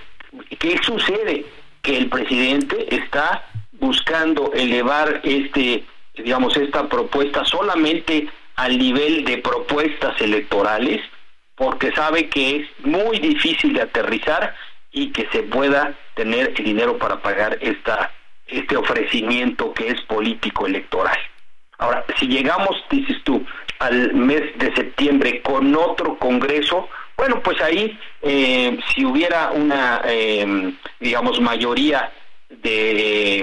¿qué sucede? Que el presidente está buscando elevar este, digamos, esta propuesta solamente al nivel de propuestas electorales porque sabe que es muy difícil de aterrizar y que se pueda tener el dinero para pagar esta este ofrecimiento que es político electoral. Ahora, si llegamos, dices tú, al mes de septiembre con otro Congreso, bueno, pues ahí, eh, si hubiera una, em, digamos, mayoría de,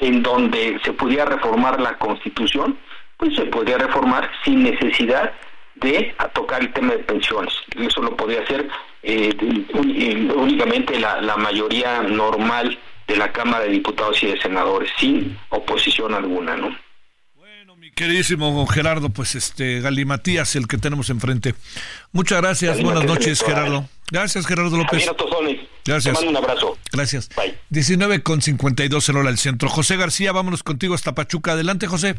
en donde se pudiera reformar la Constitución, pues se podría reformar sin necesidad de tocar el tema de pensiones. Eso lo podría hacer eh, únicamente la, la mayoría normal de la Cámara de Diputados y de Senadores, sin oposición alguna, ¿no? Bueno, mi queridísimo Gerardo, pues este Galimatías, el que tenemos enfrente. Muchas gracias, buenas noches, Gerardo. Gracias, Gerardo López. Gracias. Te mando un abrazo. Gracias. Bye. 19 con 52 en hora del centro. José García, vámonos contigo hasta Pachuca. Adelante, José.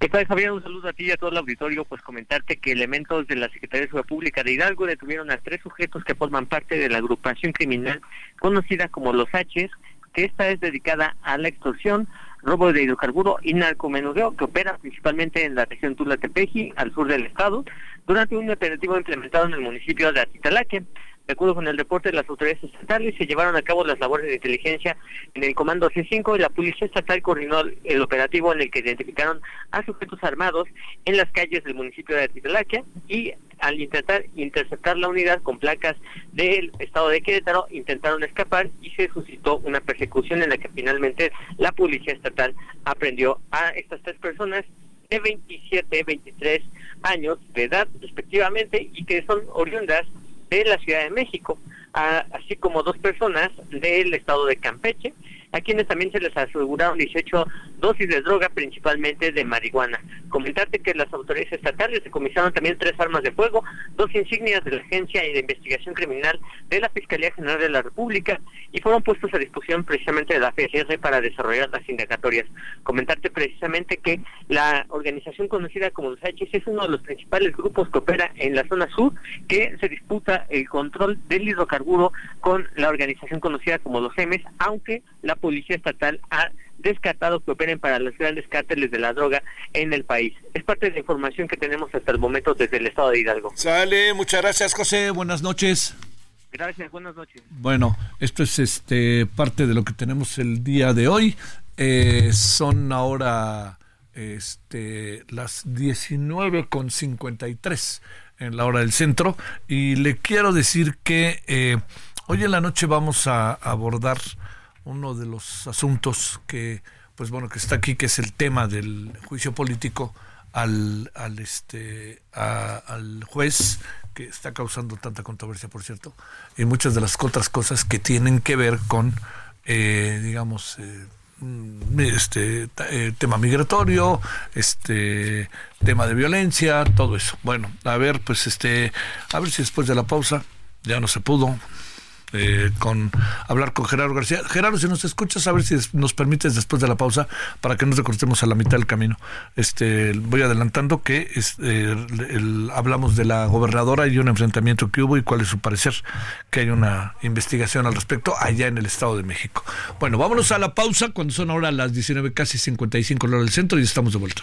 ¿Qué tal, Javier? Un saludo a ti y a todo el auditorio. Pues comentarte que elementos de la Secretaría de Seguridad Pública de Hidalgo detuvieron a tres sujetos que forman parte de la agrupación criminal conocida como Los H, que esta es dedicada a la extorsión, robo de hidrocarburo y narcomenudeo, que opera principalmente en la región Tula-Tepeji, al sur del estado, durante un operativo implementado en el municipio de Atitalaque. De acuerdo con el reporte de las autoridades estatales, se llevaron a cabo las labores de inteligencia en el Comando C5 y la Policía Estatal coordinó el operativo en el que identificaron a sujetos armados en las calles del municipio de Atitalaquia y al intentar interceptar la unidad con placas del estado de Querétaro, intentaron escapar y se suscitó una persecución en la que finalmente la Policía Estatal aprendió a estas tres personas de 27, 23 años de edad respectivamente y que son oriundas de la Ciudad de México, así como dos personas del estado de Campeche a quienes también se les aseguraron 18 dosis de droga, principalmente de marihuana. Comentarte que las autoridades estatales decomisaron también tres armas de fuego, dos insignias de la Agencia de Investigación Criminal de la Fiscalía General de la República y fueron puestos a disposición precisamente de la FGR para desarrollar las indagatorias. Comentarte precisamente que la organización conocida como los H es uno de los principales grupos que opera en la zona sur que se disputa el control del hidrocarburo con la organización conocida como los EMES, aunque la Policía Estatal ha descartado que operen para los grandes cárteles de la droga en el país. Es parte de la información que tenemos hasta el momento desde el estado de Hidalgo. Sale, muchas gracias José, buenas noches. Gracias, buenas noches. Bueno, esto es este parte de lo que tenemos el día de hoy. Eh, son ahora este, las 19 con 53 en la hora del centro. Y le quiero decir que eh, hoy en la noche vamos a abordar uno de los asuntos que, pues bueno, que está aquí, que es el tema del juicio político al, al, este, al juez que está causando tanta controversia, por cierto, y muchas de las otras cosas que tienen que ver con, eh, digamos, eh, este eh, tema migratorio, este tema de violencia, todo eso. Bueno, a ver, pues este, a ver si después de la pausa ya no se pudo, eh, con hablar con Gerardo García. Gerardo, si nos escuchas, a ver si nos permites después de la pausa para que no nos recortemos a la mitad del camino. Este, voy adelantando que eh, hablamos de la gobernadora y un enfrentamiento que hubo y cuál es su parecer, que hay una investigación al respecto allá en el Estado de México. Bueno, vámonos a la pausa cuando son ahora las 19 casi 55 horas del centro y estamos de vuelta.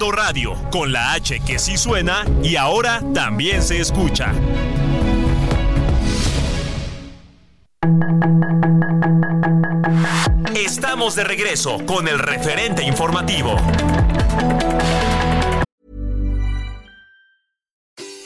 Radio, con la H que sí suena y ahora también se escucha. Estamos de regreso con el referente informativo.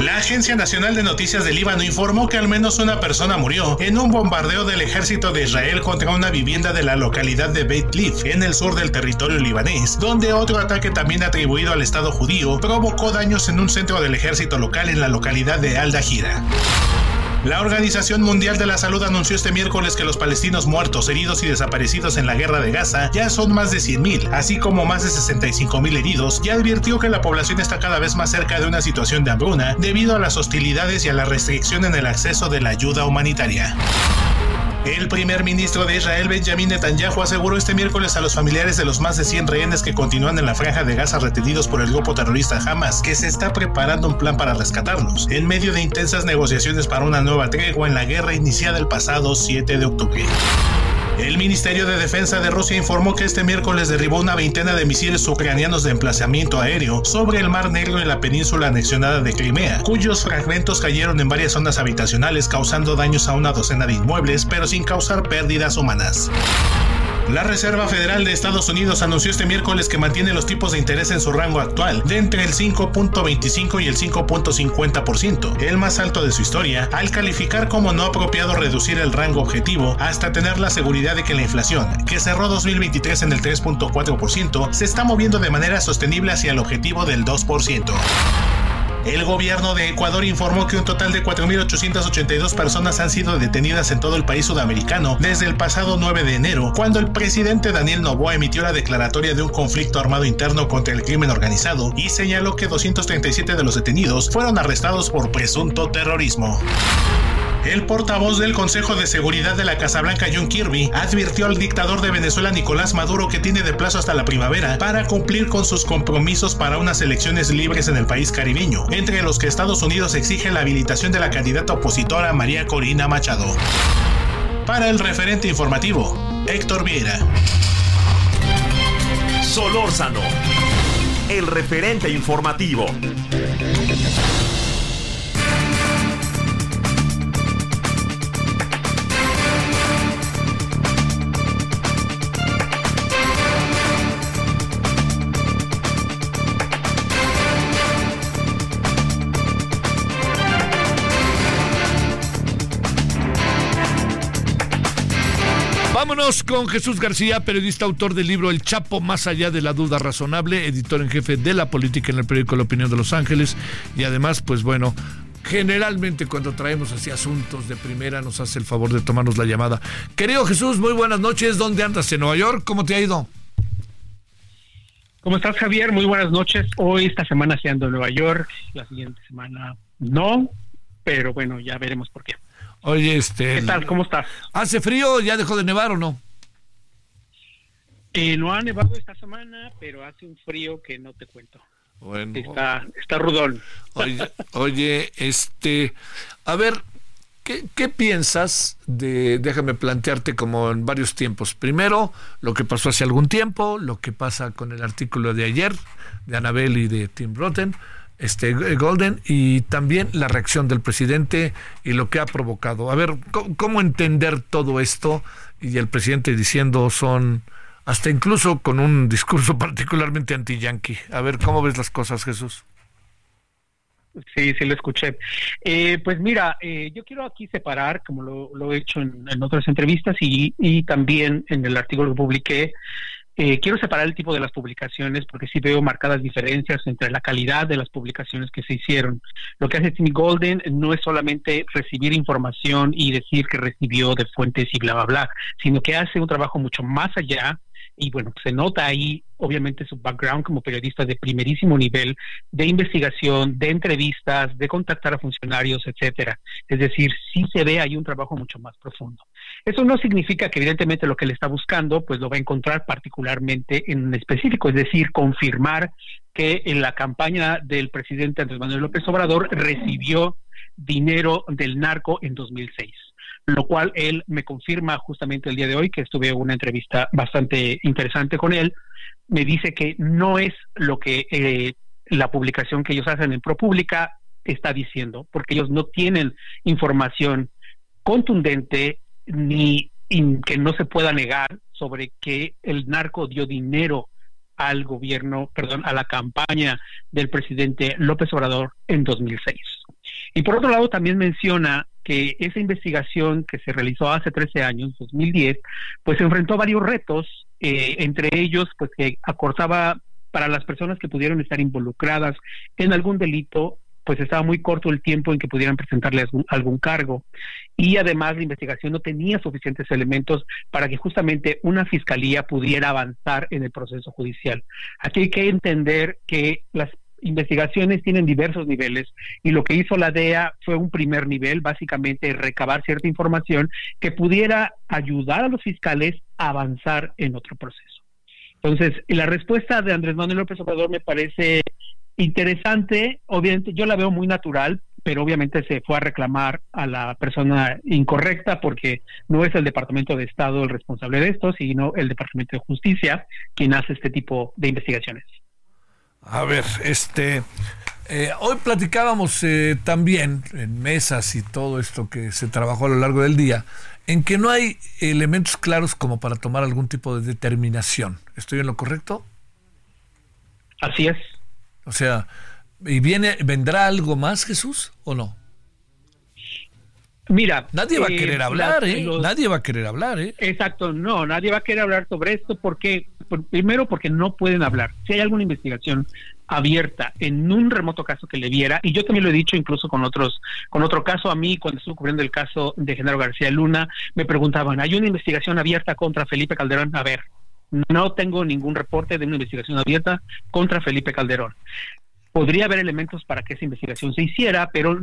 La Agencia Nacional de Noticias del Líbano informó que al menos una persona murió en un bombardeo del ejército de Israel contra una vivienda de la localidad de Beit Lif, en el sur del territorio libanés, donde otro ataque también atribuido al Estado judío provocó daños en un centro del ejército local en la localidad de Al-Dahira. La Organización Mundial de la Salud anunció este miércoles que los palestinos muertos, heridos y desaparecidos en la guerra de Gaza ya son más de 100.000, así como más de 65.000 heridos, y advirtió que la población está cada vez más cerca de una situación de hambruna debido a las hostilidades y a la restricción en el acceso de la ayuda humanitaria. El primer ministro de Israel, Benjamin Netanyahu, aseguró este miércoles a los familiares de los más de 100 rehenes que continúan en la franja de Gaza retenidos por el grupo terrorista Hamas que se está preparando un plan para rescatarlos, en medio de intensas negociaciones para una nueva tregua en la guerra iniciada el pasado 7 de octubre. El Ministerio de Defensa de Rusia informó que este miércoles derribó una veintena de misiles ucranianos de emplazamiento aéreo sobre el Mar Negro y la península anexionada de Crimea, cuyos fragmentos cayeron en varias zonas habitacionales causando daños a una docena de inmuebles, pero sin causar pérdidas humanas. La Reserva Federal de Estados Unidos anunció este miércoles que mantiene los tipos de interés en su rango actual, de entre el 5.25 y el 5.50%, el más alto de su historia, al calificar como no apropiado reducir el rango objetivo hasta tener la seguridad de que la inflación, que cerró 2023 en el 3.4%, se está moviendo de manera sostenible hacia el objetivo del 2%. El gobierno de Ecuador informó que un total de 4.882 personas han sido detenidas en todo el país sudamericano desde el pasado 9 de enero, cuando el presidente Daniel Noboa emitió la declaratoria de un conflicto armado interno contra el crimen organizado y señaló que 237 de los detenidos fueron arrestados por presunto terrorismo. El portavoz del Consejo de Seguridad de la Casa Blanca, John Kirby, advirtió al dictador de Venezuela, Nicolás Maduro, que tiene de plazo hasta la primavera para cumplir con sus compromisos para unas elecciones libres en el país caribeño, entre los que Estados Unidos exige la habilitación de la candidata opositora María Corina Machado. Para el referente informativo, Héctor Vieira. Solórzano, el referente informativo. Vámonos con Jesús García, periodista, autor del libro El Chapo más allá de la duda razonable, editor en jefe de la política en el periódico La Opinión de Los Ángeles y además, pues bueno, generalmente cuando traemos así asuntos de primera nos hace el favor de tomarnos la llamada. Querido Jesús, muy buenas noches. ¿Dónde andas? ¿En Nueva York? ¿Cómo te ha ido? ¿Cómo estás, Javier? Muy buenas noches. Hoy, esta semana, se ando en Nueva York. La siguiente semana, no. Pero bueno, ya veremos por qué. Oye, este. ¿Qué tal? ¿Cómo estás? ¿Hace frío? ¿Ya dejó de nevar o no? Eh, no ha nevado esta semana, pero hace un frío que no te cuento. Bueno. Está, está rudón. Oye, oye, este. A ver, ¿qué, ¿qué piensas de. Déjame plantearte como en varios tiempos. Primero, lo que pasó hace algún tiempo, lo que pasa con el artículo de ayer de Anabel y de Tim Rotten este Golden y también la reacción del presidente y lo que ha provocado. A ver, ¿cómo, entender todo esto? Y el presidente diciendo son hasta incluso con un discurso particularmente anti-yankee. A ver, ¿cómo ves las cosas, Jesús? Sí, sí lo escuché. Eh, pues mira, eh, yo quiero aquí separar, como lo, he hecho en, otras entrevistas y, también en el artículo que publiqué, eh, quiero separar el tipo de las publicaciones porque sí veo marcadas diferencias entre la calidad de las publicaciones que se hicieron. Lo que hace Timmy Golden no es solamente recibir información y decir que recibió de fuentes y bla, bla, bla, sino que hace un trabajo mucho más allá y bueno, se nota ahí obviamente su background como periodista de primerísimo nivel de investigación, de entrevistas, de contactar a funcionarios, etcétera. Es decir, sí se ve ahí un trabajo mucho más profundo. Eso no significa que evidentemente lo que le está buscando, pues lo va a encontrar particularmente en específico, es decir, confirmar que en la campaña del presidente Andrés Manuel López Obrador recibió dinero del narco en 2006 lo cual él me confirma justamente el día de hoy, que estuve una entrevista bastante interesante con él, me dice que no es lo que eh, la publicación que ellos hacen en ProPublica está diciendo, porque ellos no tienen información contundente ni que no se pueda negar sobre que el narco dio dinero al gobierno, perdón, a la campaña del presidente López Obrador en 2006. Y por otro lado, también menciona que esa investigación que se realizó hace 13 años, 2010, pues enfrentó varios retos, eh, entre ellos, pues que acortaba para las personas que pudieron estar involucradas en algún delito, pues estaba muy corto el tiempo en que pudieran presentarle algún, cargo. Y además la investigación no tenía suficientes elementos para que justamente una fiscalía pudiera avanzar en el proceso judicial. Aquí hay que entender que las investigaciones tienen diversos niveles y lo que hizo la DEA fue un primer nivel, básicamente recabar cierta información que pudiera ayudar a los fiscales a avanzar en otro proceso. Entonces, la respuesta de Andrés Manuel López Obrador me parece interesante, obviamente yo la veo muy natural, pero obviamente se fue a reclamar a la persona incorrecta porque no es el Departamento de Estado el responsable de esto, sino el Departamento de Justicia quien hace este tipo de investigaciones. A ver, este, eh, hoy platicábamos eh, también en mesas y todo esto que se trabajó a lo largo del día, en que no hay elementos claros como para tomar algún tipo de determinación. ¿Estoy en lo correcto? Así es. O sea, ¿y viene, vendrá algo más, Jesús, o no? Mira, nadie va a querer eh, hablar, ¿eh? Nadie va a querer hablar, ¿eh? Exacto, no, nadie va a querer hablar sobre esto porque, primero, porque no pueden hablar. Si hay alguna investigación abierta en un remoto caso que le viera, y yo también lo he dicho incluso con otros, con otro caso a mí, cuando estuve cubriendo el caso de Genaro García Luna, me preguntaban, ¿hay una investigación abierta contra Felipe Calderón? A ver, no tengo ningún reporte de una investigación abierta contra Felipe Calderón. Podría haber elementos para que esa investigación se hiciera, pero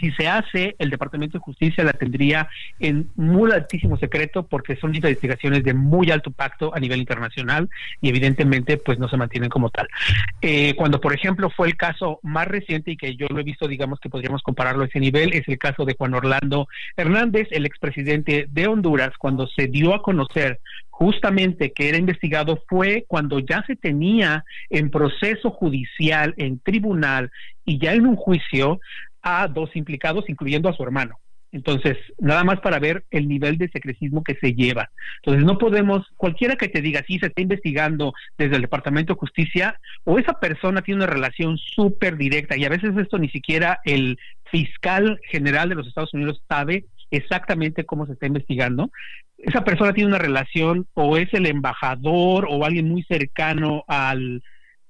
si se hace, el Departamento de Justicia la tendría en muy altísimo secreto porque son investigaciones de muy alto impacto a nivel internacional y evidentemente pues no se mantienen como tal. Eh, cuando por ejemplo fue el caso más reciente y que yo lo he visto, digamos que podríamos compararlo a ese nivel, es el caso de Juan Orlando Hernández, el expresidente de Honduras, cuando se dio a conocer justamente que era investigado fue cuando ya se tenía en proceso judicial, en tribunal y ya en un juicio a dos implicados, incluyendo a su hermano. Entonces, nada más para ver el nivel de secrecismo que se lleva. Entonces, no podemos, cualquiera que te diga, si se está investigando desde el Departamento de Justicia, o esa persona tiene una relación súper directa, y a veces esto ni siquiera el fiscal general de los Estados Unidos sabe exactamente cómo se está investigando, esa persona tiene una relación o es el embajador o alguien muy cercano al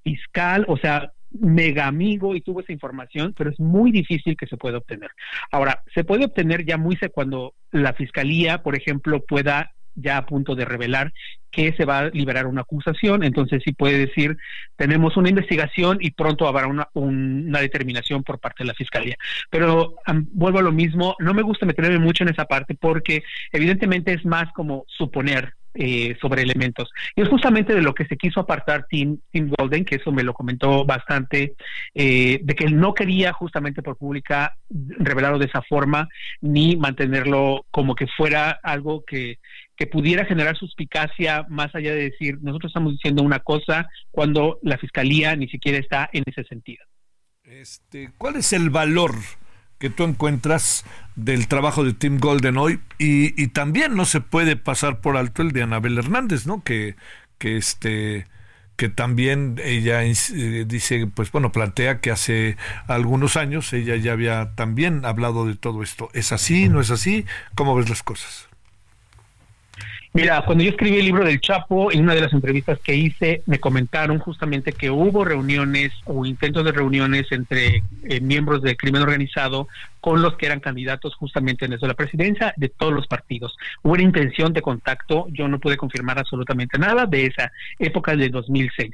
fiscal, o sea, mega amigo y tuvo esa información, pero es muy difícil que se pueda obtener. Ahora, se puede obtener ya muy cuando la fiscalía, por ejemplo, pueda ya a punto de revelar que se va a liberar una acusación, entonces sí puede decir, tenemos una investigación y pronto habrá una, una determinación por parte de la Fiscalía. Pero vuelvo a lo mismo, no me gusta meterme mucho en esa parte porque evidentemente es más como suponer, eh, sobre elementos. Y es justamente de lo que se quiso apartar Tim, Tim Golden, que eso me lo comentó bastante, eh, de que él no quería justamente por pública revelarlo de esa forma, ni mantenerlo como que fuera algo que, que pudiera generar suspicacia más allá de decir, nosotros estamos diciendo una cosa cuando la fiscalía ni siquiera está en ese sentido. Este, ¿Cuál es el valor que tú encuentras del trabajo de Tim Golden hoy y, también no se puede pasar por alto el de Anabel Hernández, ¿no? Que, que este que también ella eh, dice, pues bueno, plantea que hace algunos años ella ya había también hablado de todo esto. ¿Es así? ¿No es así? ¿Cómo ves las cosas? Mira, cuando yo escribí el libro del Chapo, en una de las entrevistas que hice, me comentaron justamente que hubo reuniones o intentos de reuniones entre eh, miembros del crimen organizado con los que eran candidatos justamente en eso la presidencia de todos los partidos. Hubo una intención de contacto, yo no pude confirmar absolutamente nada de esa época de 2006.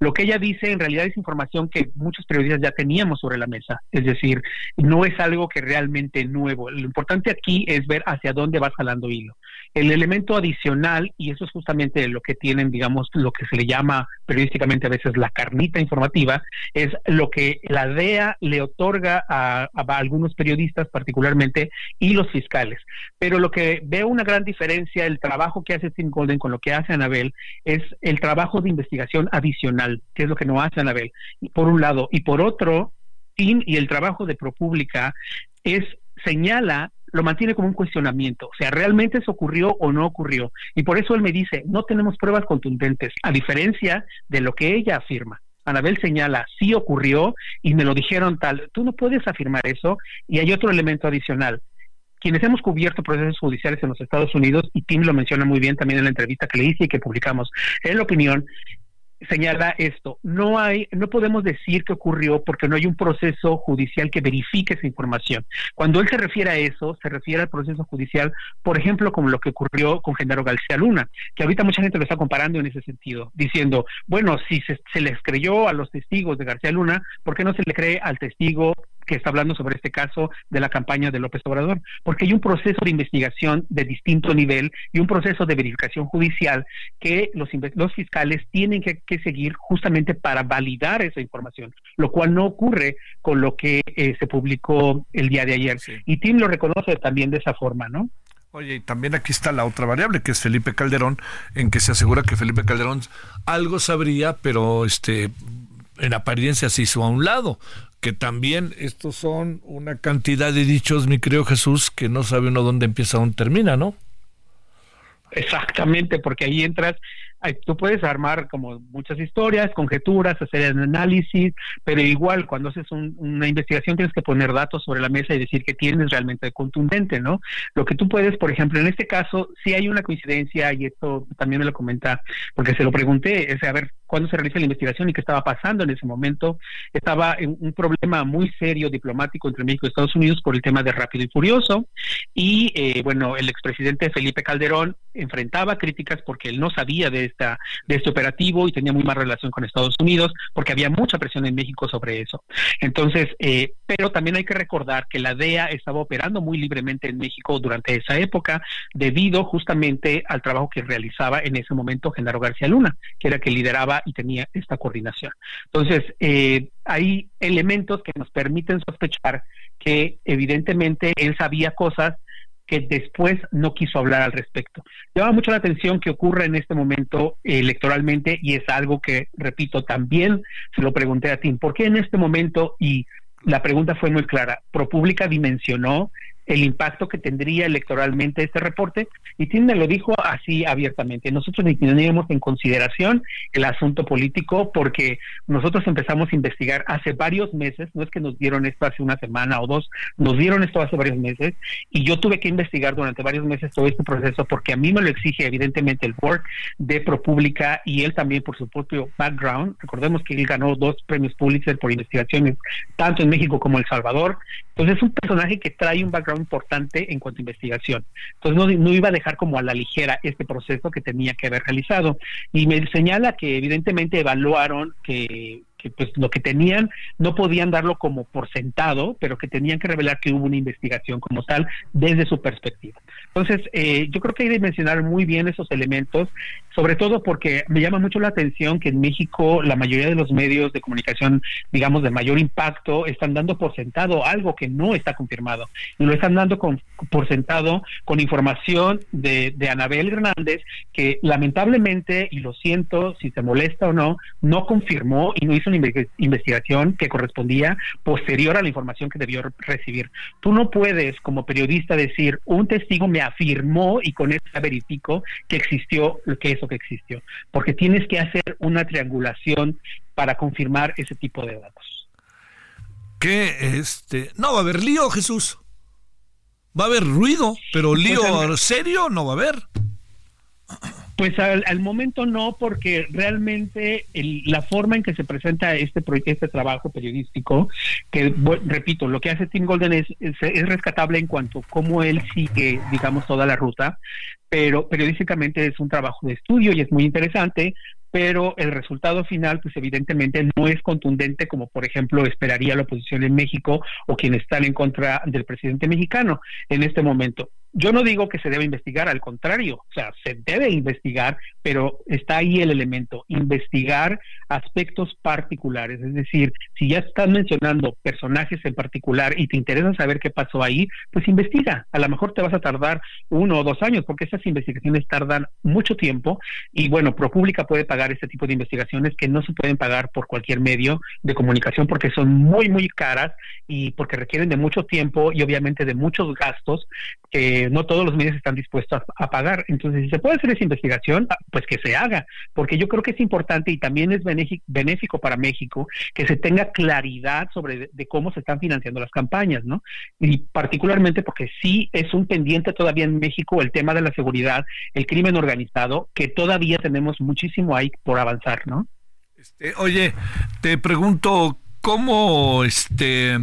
Lo que ella dice en realidad es información que muchos periodistas ya teníamos sobre la mesa, es decir, no es algo que realmente nuevo. Lo importante aquí es ver hacia dónde va jalando hilo. El elemento adicional, y eso es justamente lo que tienen, digamos, lo que se le llama periodísticamente a veces la carnita informativa, es lo que la DEA le otorga a, algunos periodistas particularmente y los fiscales. Pero lo que veo una gran diferencia, el trabajo que hace Tim Golden con lo que hace Anabel, es el trabajo de investigación adicional, que es lo que no hace Anabel, por un lado. Y por otro, Tim y el trabajo de ProPública es señala lo mantiene como un cuestionamiento, o sea, ¿realmente eso ocurrió o no ocurrió? Y por eso él me dice, no tenemos pruebas contundentes, a diferencia de lo que ella afirma. Anabel señala, sí ocurrió y me lo dijeron tal, tú no puedes afirmar eso y hay otro elemento adicional. Quienes hemos cubierto procesos judiciales en los Estados Unidos, y Tim lo menciona muy bien también en la entrevista que le hice y que publicamos, en la opinión señala esto, no hay, no podemos decir que ocurrió porque no hay un proceso judicial que verifique esa información. Cuando él se refiere a eso, se refiere al proceso judicial, por ejemplo, como lo que ocurrió con Genaro García Luna, que ahorita mucha gente lo está comparando en ese sentido, diciendo, bueno, si se, se les creyó a los testigos de García Luna, ¿por qué no se le cree al testigo que está hablando sobre este caso de la campaña de López Obrador, porque hay un proceso de investigación de distinto nivel y un proceso de verificación judicial que los, los fiscales tienen que, seguir justamente para validar esa información, lo cual no ocurre con lo que eh, se publicó el día de ayer. Y Tim lo reconoce también de esa forma, ¿no? Oye, y también aquí está la otra variable, que es Felipe Calderón, en que se asegura que Felipe Calderón algo sabría, pero este en apariencia se hizo a un lado que también estos son una cantidad de dichos, mi querido Jesús, que no sabe uno dónde empieza dónde termina, ¿no? Exactamente, porque ahí entras tú puedes armar como muchas historias, conjeturas, hacer análisis, pero igual cuando haces una investigación tienes que poner datos sobre la mesa y decir que tienes realmente contundente, ¿no? Lo que tú puedes, por ejemplo, en este caso, si hay una coincidencia, y esto también me lo comenta, porque se lo pregunté, es a ver cuándo se realiza la investigación y qué estaba pasando en ese momento. Estaba en un problema muy serio diplomático entre México y Estados Unidos por el tema de Rápido y Furioso, y eh, bueno, el expresidente Felipe Calderón enfrentaba críticas porque él no sabía de esta de este operativo y tenía muy mala relación con Estados Unidos porque había mucha presión en México sobre eso. Entonces, eh, pero también hay que recordar que la DEA estaba operando muy libremente en México durante esa época debido justamente al trabajo que realizaba en ese momento Genaro García Luna, que era que lideraba y tenía esta coordinación. Entonces, eh, hay elementos que nos permiten sospechar que evidentemente él sabía cosas que después no quiso hablar al respecto. Llama mucho la atención que ocurra en este momento electoralmente y es algo que, repito, también se lo pregunté a Tim, ¿por qué en este momento? Y la pregunta fue muy clara, ProPública dimensionó el impacto que tendría electoralmente este reporte y me lo dijo así abiertamente. Nosotros ni teníamos en consideración el asunto político porque nosotros empezamos a investigar hace varios meses, no es que nos dieron esto hace una semana o dos, nos dieron esto hace varios meses y yo tuve que investigar durante varios meses todo este proceso porque a mí me lo exige evidentemente el board de ProPublica y él también por su propio background. Recordemos que él ganó dos premios Pulitzer por investigaciones tanto en México como en El Salvador. Entonces es un personaje que trae un background importante en cuanto a investigación. Entonces no, no iba a dejar como a la ligera este proceso que tenía que haber realizado. Y me señala que evidentemente evaluaron que que pues lo que tenían no podían darlo como por sentado, pero que tenían que revelar que hubo una investigación como tal desde su perspectiva. Entonces, eh, yo creo que hay que mencionar muy bien esos elementos, sobre todo porque me llama mucho la atención que en México la mayoría de los medios de comunicación, digamos, de mayor impacto, están dando por sentado algo que no está confirmado. Y lo están dando con, por sentado con información de, de Anabel Hernández, que lamentablemente, y lo siento si se molesta o no, no confirmó y no hizo una investigación que correspondía posterior a la información que debió recibir. Tú no puedes, como periodista, decir, un testigo me afirmó y con eso verifico que existió lo que eso que existió, porque tienes que hacer una triangulación para confirmar ese tipo de datos. Que este, no va a haber lío, Jesús. Va a haber ruido, pero pues lío serio no va a haber. Pues al, momento no, porque realmente la forma en que se presenta este este trabajo periodístico, que repito, lo que hace Tim Golden es, es, rescatable en cuanto a cómo él sigue, digamos, toda la ruta, pero periodísticamente es un trabajo de estudio y es muy interesante, pero el resultado final, pues evidentemente no es contundente como por ejemplo esperaría la oposición en México o quienes están en contra del presidente mexicano en este momento yo no digo que se debe investigar, al contrario, o sea, se debe investigar, pero está ahí el elemento, investigar aspectos particulares, es decir, si ya estás mencionando personajes en particular y te interesa saber qué pasó ahí, pues investiga, a lo mejor te vas a tardar uno o dos años, porque esas investigaciones tardan mucho tiempo y bueno, ProPublica puede pagar este tipo de investigaciones que no se pueden pagar por cualquier medio de comunicación porque son muy, muy caras y porque requieren de mucho tiempo y obviamente de muchos gastos que no todos los medios están dispuestos a, pagar. Entonces, si se puede hacer esa investigación, pues que se haga, porque yo creo que es importante y también es benéfico para México que se tenga claridad sobre de, cómo se están financiando las campañas, ¿no? Y particularmente porque sí es un pendiente todavía en México el tema de la seguridad, el crimen organizado, que todavía tenemos muchísimo ahí por avanzar, ¿no? Este, oye, te pregunto, ¿cómo este...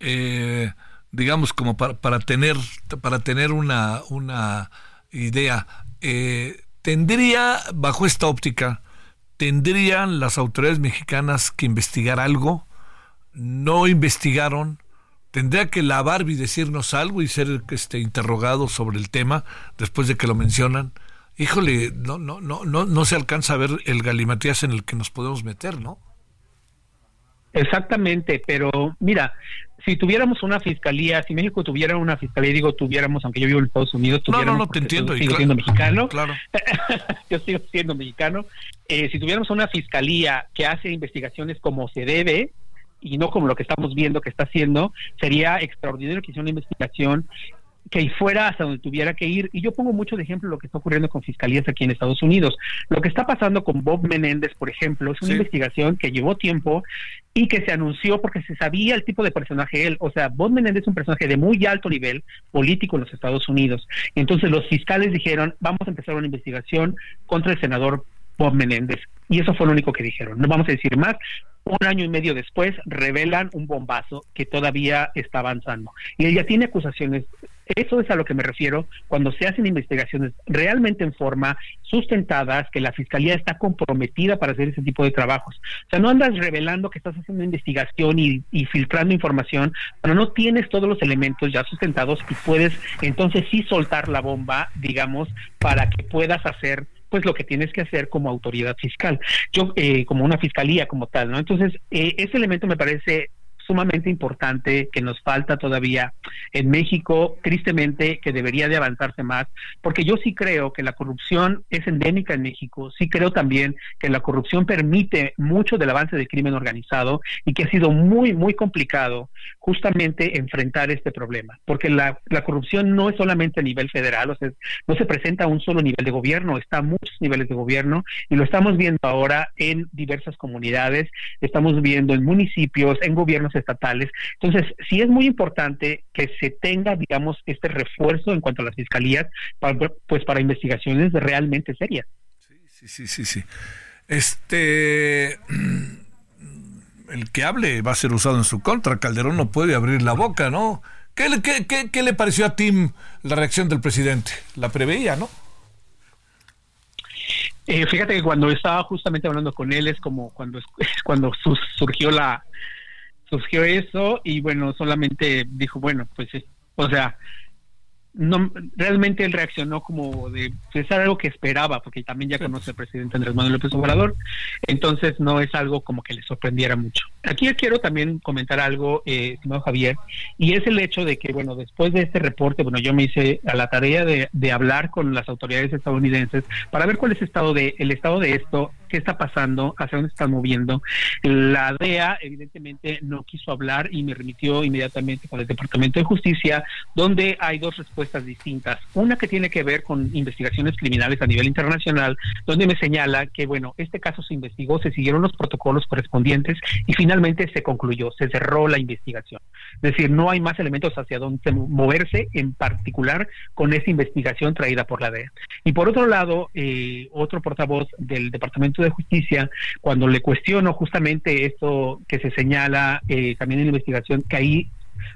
Eh, digamos, como para, tener, para tener una, una idea, eh, tendría, bajo esta óptica, tendrían las autoridades mexicanas que investigar algo, no investigaron, tendría que la Barbie decirnos algo y ser este interrogado sobre el tema después de que lo mencionan. Híjole, no, no, no, no, no se alcanza a ver el galimatías en el que nos podemos meter, ¿no? Exactamente, pero mira, si tuviéramos una fiscalía, si México tuviera una fiscalía, digo tuviéramos, aunque yo vivo en Estados Unidos, tuviéramos, no, no, te entiendo, sigo siendo mexicano, claro. yo sigo siendo mexicano, eh, si tuviéramos una fiscalía que hace investigaciones como se debe, y no como lo que estamos viendo que está haciendo, sería extraordinario que hiciera una investigación que fuera hasta donde tuviera que ir. Y yo pongo mucho de ejemplo lo que está ocurriendo con fiscalías aquí en Estados Unidos. Lo que está pasando con Bob Menéndez, por ejemplo, es una investigación que llevó tiempo y que se anunció porque se sabía el tipo de personaje él. O sea, Bob Menéndez es un personaje de muy alto nivel político en los Estados Unidos. Entonces los fiscales dijeron, vamos a empezar una investigación contra el senador Bob Menéndez. Y eso fue lo único que dijeron. No vamos a decir más un año y medio después revelan un bombazo que todavía está avanzando. Y ella tiene acusaciones. Eso es a lo que me refiero cuando se hacen investigaciones realmente en forma, sustentadas, que la fiscalía está comprometida para hacer ese tipo de trabajos. O sea, no andas revelando que estás haciendo investigación y, y filtrando información, pero no tienes todos los elementos ya sustentados y puedes entonces sí soltar la bomba, digamos, para que puedas hacer pues lo que tienes que hacer como autoridad fiscal, yo eh, como una fiscalía como tal, ¿no? Entonces, eh, ese elemento me parece sumamente importante que nos falta todavía en México, tristemente, que debería de avanzarse más, porque yo sí creo que la corrupción es endémica en México, sí creo también que la corrupción permite mucho del avance del crimen organizado y que ha sido muy, muy complicado justamente enfrentar este problema, porque la, la corrupción no es solamente a nivel federal, o sea, no se presenta a un solo nivel de gobierno, está a muchos niveles de gobierno y lo estamos viendo ahora en diversas comunidades, estamos viendo en municipios, en gobiernos estatales. Entonces, sí es muy importante que se tenga, digamos, este refuerzo en cuanto a las fiscalías, pues para investigaciones realmente serias. Sí, sí, sí, sí. Este el que hable va a ser usado en su contra. Calderón no puede abrir la boca, ¿no? ¿Qué, qué, qué, qué le pareció a Tim la reacción del presidente? La preveía, ¿no? Eh, fíjate que cuando estaba justamente hablando con él es como cuando cuando surgió la surgió eso y bueno solamente dijo bueno pues o sea no realmente él reaccionó como de pues, algo que esperaba porque también ya conoce al presidente Andrés Manuel López Obrador entonces no es algo como que le sorprendiera mucho aquí quiero también comentar algo eh, estimado Javier y es el hecho de que bueno después de este reporte bueno yo me hice a la tarea de, de hablar con las autoridades estadounidenses para ver cuál es el estado de el estado de esto qué está pasando, hacia dónde se están moviendo. La DEA evidentemente no quiso hablar y me remitió inmediatamente con el Departamento de Justicia, donde hay dos respuestas distintas. Una que tiene que ver con investigaciones criminales a nivel internacional, donde me señala que, bueno, este caso se investigó, se siguieron los protocolos correspondientes y finalmente se concluyó, se cerró la investigación. Es decir, no hay más elementos hacia dónde moverse, en particular con esa investigación traída por la DEA. Y por otro lado, eh, otro portavoz del Departamento de Justicia, cuando le cuestiono justamente esto que se señala eh, también en la investigación, que ahí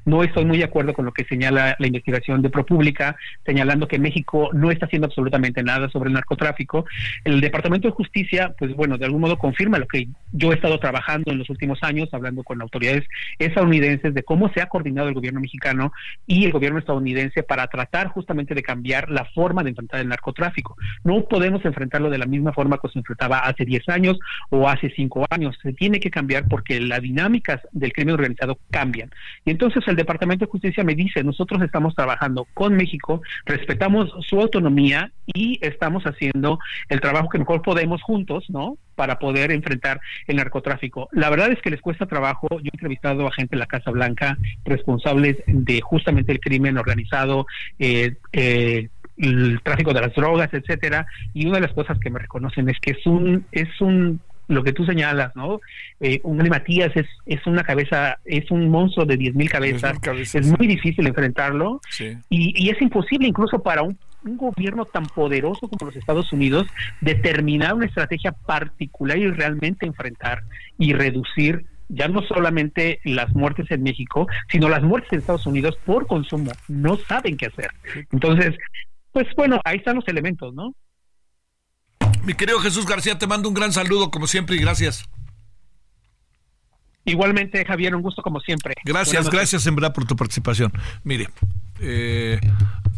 no estoy muy de acuerdo con lo que señala la investigación de ProPública, señalando que México no está haciendo absolutamente nada sobre el narcotráfico. El Departamento de Justicia, pues bueno, de algún modo confirma lo que yo he estado trabajando en los últimos años, hablando con autoridades estadounidenses de cómo se ha coordinado el gobierno mexicano y el gobierno estadounidense para tratar justamente de cambiar la forma de enfrentar el narcotráfico. No podemos enfrentarlo de la misma forma que se enfrentaba hace 10 años o hace 5 años. Se tiene que cambiar porque las dinámicas del crimen organizado cambian. Y entonces entonces el Departamento de Justicia me dice, nosotros estamos trabajando con México, respetamos su autonomía y estamos haciendo el trabajo que mejor podemos juntos, ¿no? Para poder enfrentar el narcotráfico. La verdad es que les cuesta trabajo. Yo he entrevistado a gente en la Casa Blanca, responsables de justamente el crimen organizado, eh, eh, el tráfico de las drogas, etcétera, y una de las cosas que me reconocen es que es un es un lo que tú señalas, ¿no? Eh, un Matías es, es una cabeza, es un monstruo de 10.000 cabezas, cabezas, es muy difícil enfrentarlo y, y, es imposible incluso para un, un, gobierno tan poderoso como los Estados Unidos determinar una estrategia particular y realmente enfrentar y reducir ya no solamente las muertes en México, sino las muertes en Estados Unidos por consumo. No saben qué hacer. Entonces, pues bueno, ahí están los elementos, ¿no? Mi querido Jesús García, te mando un gran saludo como siempre y gracias. Igualmente, Javier, un gusto como siempre. Gracias, gracias en verdad por tu participación. Mire, eh,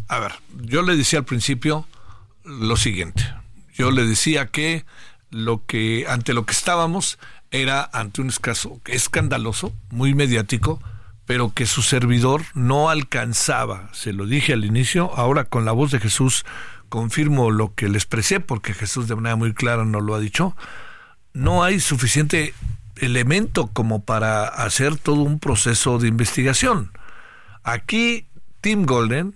a ver, yo le decía al principio lo siguiente. Yo le decía que lo que ante lo que estábamos era ante un caso escandaloso, muy mediático, pero que su servidor no alcanzaba. Se lo dije al inicio, ahora con la voz de Jesús confirmo lo que le expresé, porque Jesús de manera muy clara nos lo ha dicho, no hay suficiente elemento como para hacer todo un proceso de investigación. Aquí Tim Golden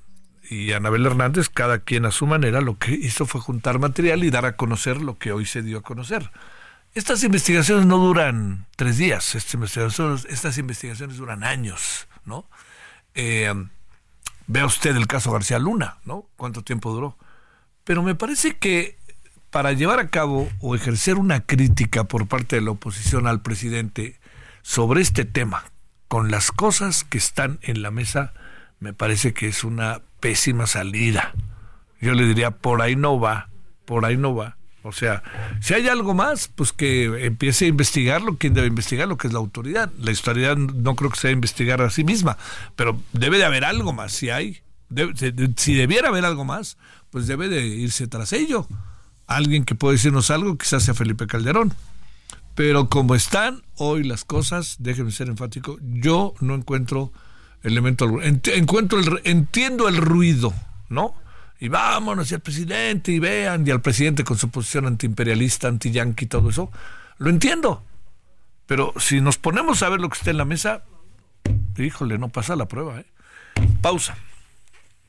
y Anabel Hernández, cada quien a su manera, lo que hizo fue juntar material y dar a conocer lo que hoy se dio a conocer. Estas investigaciones no duran tres días, estas investigaciones, estas investigaciones duran años, ¿no? Eh, vea usted el caso García Luna, ¿no? ¿Cuánto tiempo duró? Pero me parece que para llevar a cabo o ejercer una crítica por parte de la oposición al presidente sobre este tema, con las cosas que están en la mesa, me parece que es una pésima salida. Yo le diría, por ahí no va, por ahí no va. O sea, si hay algo más, pues que empiece a investigarlo, quien debe investigar lo que es la autoridad. La autoridad no creo que sea investigar a sí misma, pero debe de haber algo más, si hay. si debiera haber algo más, pues debe de irse tras ello. Alguien que puede decirnos algo, quizás sea Felipe Calderón. Pero como están hoy las cosas, déjenme ser enfático, yo no encuentro elemento encuentro el, entiendo el ruido, ¿no? Y vámonos, y al presidente, y vean, y al presidente con su posición antiimperialista, anti-yanqui, todo eso. Lo entiendo. Pero si nos ponemos a ver lo que está en la mesa, híjole, no pasa la prueba, ¿eh? Pausa.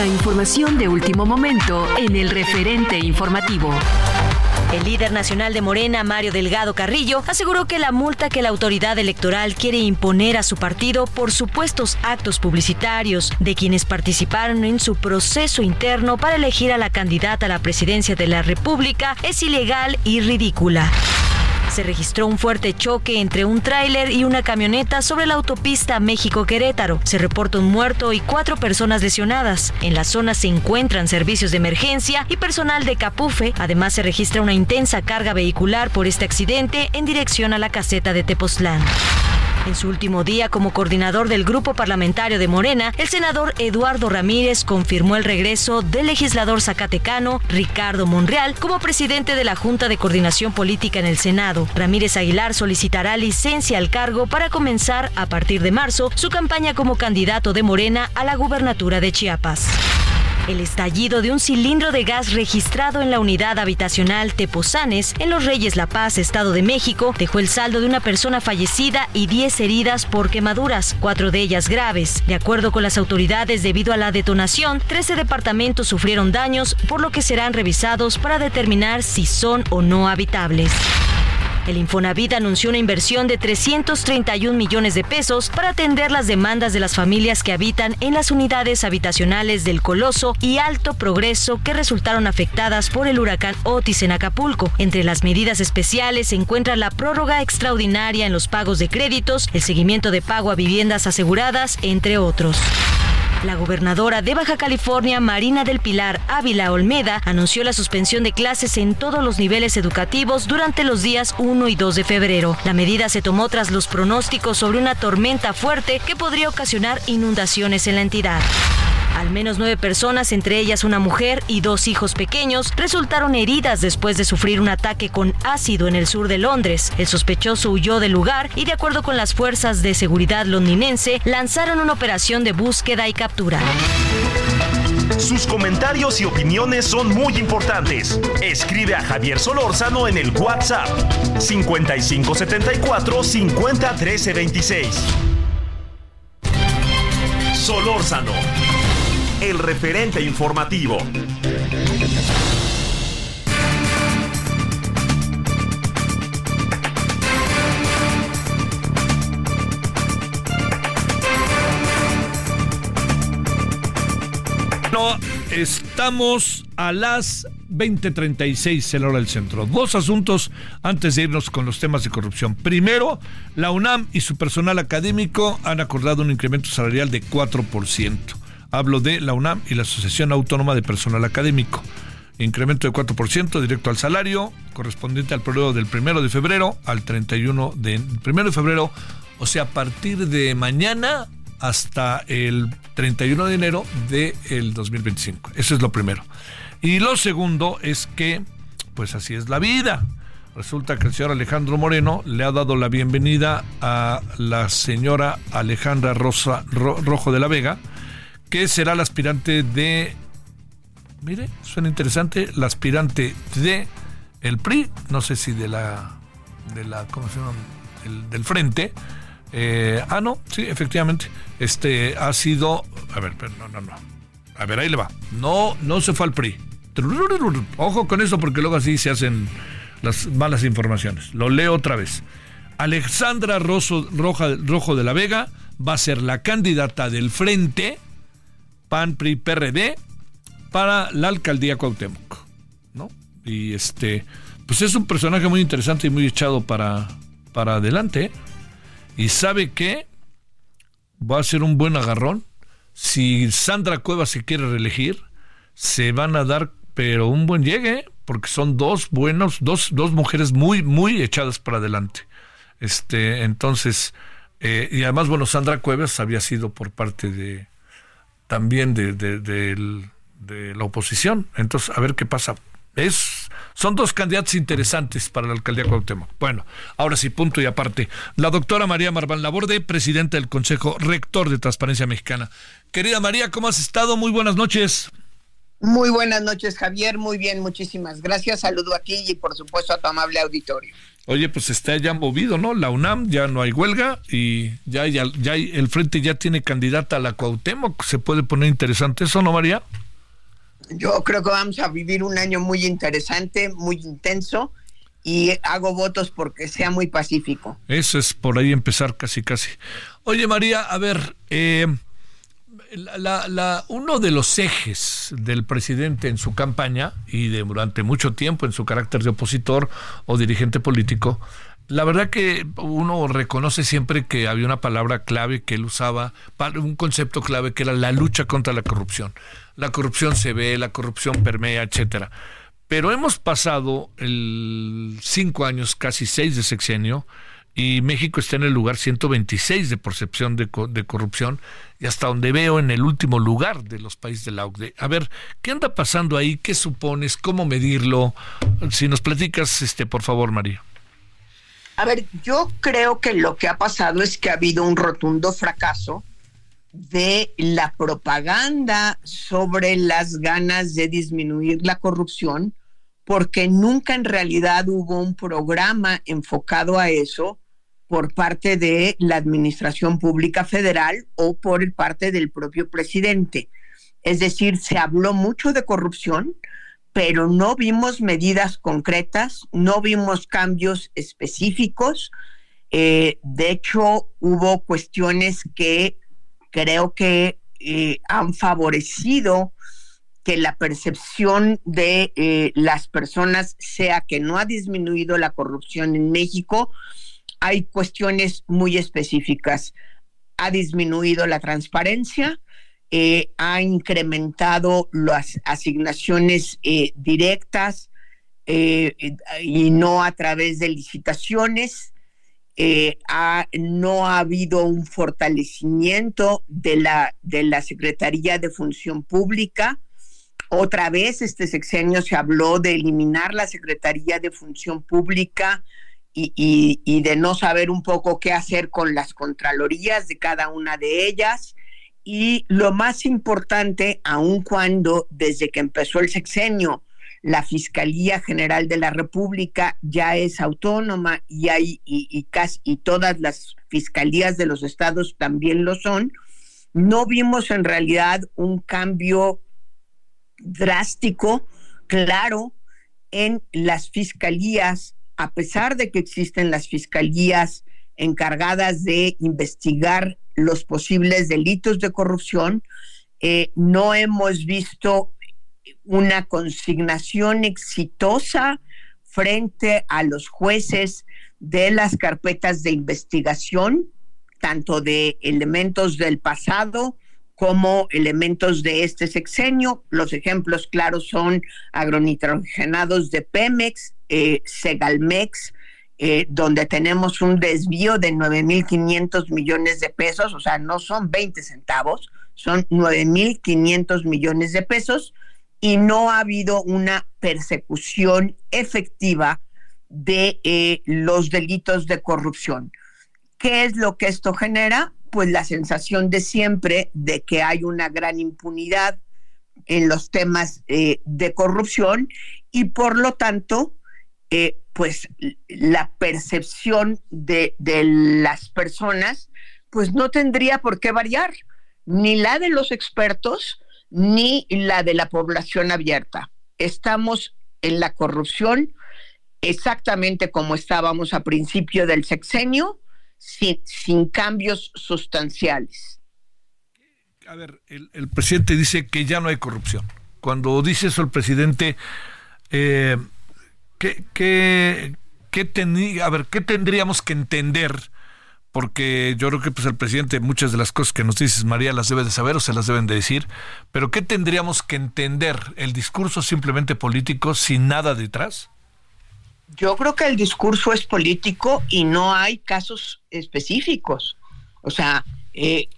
La información de último momento en el referente informativo. El líder nacional de Morena, Mario Delgado Carrillo, aseguró que la multa que la autoridad electoral quiere imponer a su partido por supuestos actos publicitarios de quienes participaron en su proceso interno para elegir a la candidata a la presidencia de la República es ilegal y ridícula se registró un fuerte choque entre un tráiler y una camioneta sobre la autopista México-Querétaro. Se reporta un muerto y cuatro personas lesionadas. En la zona se encuentran servicios de emergencia y personal de Capufe. Además, se registra una intensa carga vehicular por este accidente en dirección a la caseta de Tepoztlán. En su último día como coordinador del grupo parlamentario de Morena, el senador Eduardo Ramírez confirmó el regreso del legislador zacatecano Ricardo Monreal como presidente de la Junta de Coordinación Política en el Senado. Ramírez Aguilar solicitará licencia al cargo para comenzar a partir de marzo su campaña como candidato de Morena a la gubernatura de Chiapas. El estallido de un cilindro de gas registrado en la unidad habitacional Tepozanes en Los Reyes La Paz, Estado de México, dejó el saldo de una persona fallecida y 10 heridas por quemaduras, cuatro de ellas graves. De acuerdo con las autoridades, debido a la detonación, 13 departamentos sufrieron daños, por lo que serán revisados para determinar si son o no habitables. El Infonavit anunció una inversión de 331 millones de pesos para atender las demandas de las familias que habitan en las unidades habitacionales del Coloso y Alto Progreso que resultaron afectadas por el huracán Otis en Acapulco. Entre las medidas especiales se encuentra la prórroga extraordinaria en los pagos de créditos, el seguimiento de pago a viviendas aseguradas, entre otros. La gobernadora de Baja California, Marina del Pilar Ávila Olmeda, anunció la suspensión de clases en todos los niveles educativos durante los días 1 y 2 de febrero. La medida se tomó tras los pronósticos sobre una tormenta fuerte que podría ocasionar inundaciones en la entidad. Al menos nueve personas, entre ellas una mujer y dos hijos pequeños, resultaron heridas después de sufrir un ataque con ácido en el sur de Londres. El sospechoso huyó del lugar y, de acuerdo con las fuerzas de seguridad londinense, lanzaron una operación de búsqueda y captura. Sus comentarios y opiniones son muy importantes. Escribe a Javier Solórzano en el WhatsApp 5574 501326. Solórzano el referente informativo. No, estamos a las 20:36 en la hora del centro. Dos asuntos antes de irnos con los temas de corrupción. Primero, la UNAM y su personal académico han acordado un incremento salarial de 4%. Hablo de la UNAM y la Asociación Autónoma de Personal Académico. Incremento de 4% directo al salario, correspondiente al periodo del 1 de febrero al 31 de, 1 de febrero, o sea, a partir de mañana hasta el 31 de enero del 2025. Eso es lo primero. Y lo segundo es que, pues así es la vida. Resulta que el señor Alejandro Moreno le ha dado la bienvenida a la señora Alejandra Rosa, Rojo de la Vega, que será la aspirante de. Mire, suena interesante, la aspirante de el PRI, no sé si de la. de la ¿Cómo se llama? del frente. Eh, ah, no, sí, efectivamente. Este ha sido a ver, no, no, no. A ver, ahí le va. No, no se fue al PRI. Ojo con eso porque luego así se hacen las malas informaciones. Lo leo otra vez. Alexandra Rojo de la Vega va a ser la candidata del Frente PAN PRI PRD para la alcaldía Cuauhtémoc, ¿no? Y este, pues es un personaje muy interesante y muy echado para, para adelante. Y sabe que va a ser un buen agarrón. Si Sandra Cueva se quiere reelegir, se van a dar, pero un buen llegue, porque son dos buenos, dos, dos mujeres muy, muy echadas para adelante. Este, entonces, eh, y además, bueno, Sandra Cuevas había sido por parte de también de, de, la oposición. Entonces, a ver qué pasa. Es, son dos candidatos interesantes para la alcaldía Cuauhtémoc. Bueno, ahora sí, punto y aparte. La doctora María Marván Laborde, presidenta del Consejo Rector de Transparencia Mexicana. Querida María, ¿cómo has estado? Muy buenas noches. Muy buenas noches, Javier. Muy bien, muchísimas gracias. Saludo aquí y por supuesto a tu amable auditorio. Oye, pues está ya movido, ¿no? La UNAM ya no hay huelga y ya, ya, ya el frente ya tiene candidata a la Cuauhtémoc. Se puede poner interesante eso, ¿no, María? Yo creo que vamos a vivir un año muy interesante, muy intenso y hago votos porque sea muy pacífico. Eso es por ahí empezar casi, casi. Oye, María, a ver, eh, la, la, uno de los ejes del presidente en su campaña y de, durante mucho tiempo en su carácter de opositor o dirigente político, la verdad que uno reconoce siempre que había una palabra clave que él usaba, un concepto clave que era la lucha contra la corrupción. La corrupción se ve, la corrupción permea, etcétera. Pero hemos pasado cinco años, casi seis de sexenio, y México está en el lugar 126 de percepción de, de, corrupción y hasta donde veo en el último lugar de los países de la OCDE. A ver, ¿qué anda pasando ahí? ¿Qué supones? ¿Cómo medirlo? Si nos platicas, este, por favor, María. A ver, yo creo que lo que ha pasado es que ha habido un rotundo fracaso de la propaganda sobre las ganas de disminuir la corrupción, porque nunca en realidad hubo un programa enfocado a eso por parte de la Administración Pública Federal o por parte del propio presidente. Es decir, se habló mucho de corrupción, pero no vimos medidas concretas, no vimos cambios específicos. Eh, de hecho, hubo cuestiones que creo que eh, han favorecido que la percepción de eh, las personas sea que no ha disminuido la corrupción en México, hay cuestiones muy específicas. Ha disminuido la transparencia, eh, ha incrementado las asignaciones eh, directas eh, y no a través de licitaciones. no ha habido un fortalecimiento de la, de la Secretaría de Función Pública. Otra vez este sexenio se habló de eliminar la Secretaría de Función Pública y, de no saber un poco qué hacer con las contralorías de cada una de ellas. Y lo más importante, aun cuando desde que empezó el sexenio, la Fiscalía General de la República ya es autónoma y, hay, y, todas las fiscalías de los estados también lo son, no vimos en realidad un cambio drástico, claro, en las fiscalías a pesar de que existen las fiscalías encargadas de investigar los posibles delitos de corrupción, eh, no hemos visto una consignación exitosa frente a los jueces de las carpetas de investigación, tanto de elementos del pasado como elementos de este sexenio. Los ejemplos claros son agronitrogenados de Pemex, eh, Segalmex, eh, donde tenemos un desvío de 9.500 millones de pesos, o sea, no son 20 centavos, son 9.500 millones de pesos y no ha habido una persecución efectiva de eh, los delitos de corrupción. ¿Qué es lo que esto genera? pues la sensación de siempre de que hay una gran impunidad en los temas eh, de corrupción y por lo tanto, eh, pues la percepción de, de, las personas, pues no tendría por qué variar. ni la de los expertos, ni la de la población abierta. Estamos en la corrupción exactamente como estábamos a principio del sexenio, sin, sin cambios sustanciales. A ver, el, presidente dice que ya no hay corrupción. Cuando dice eso el presidente, eh, ¿qué, qué, qué ver, ¿qué tendríamos que entender? porque yo creo que pues el presidente muchas de las cosas que nos dices María las debe de saber o se las deben de decir, pero ¿qué tendríamos que entender? ¿El discurso simplemente político sin nada detrás? Yo creo que el discurso es político y no hay casos específicos. O sea, eh,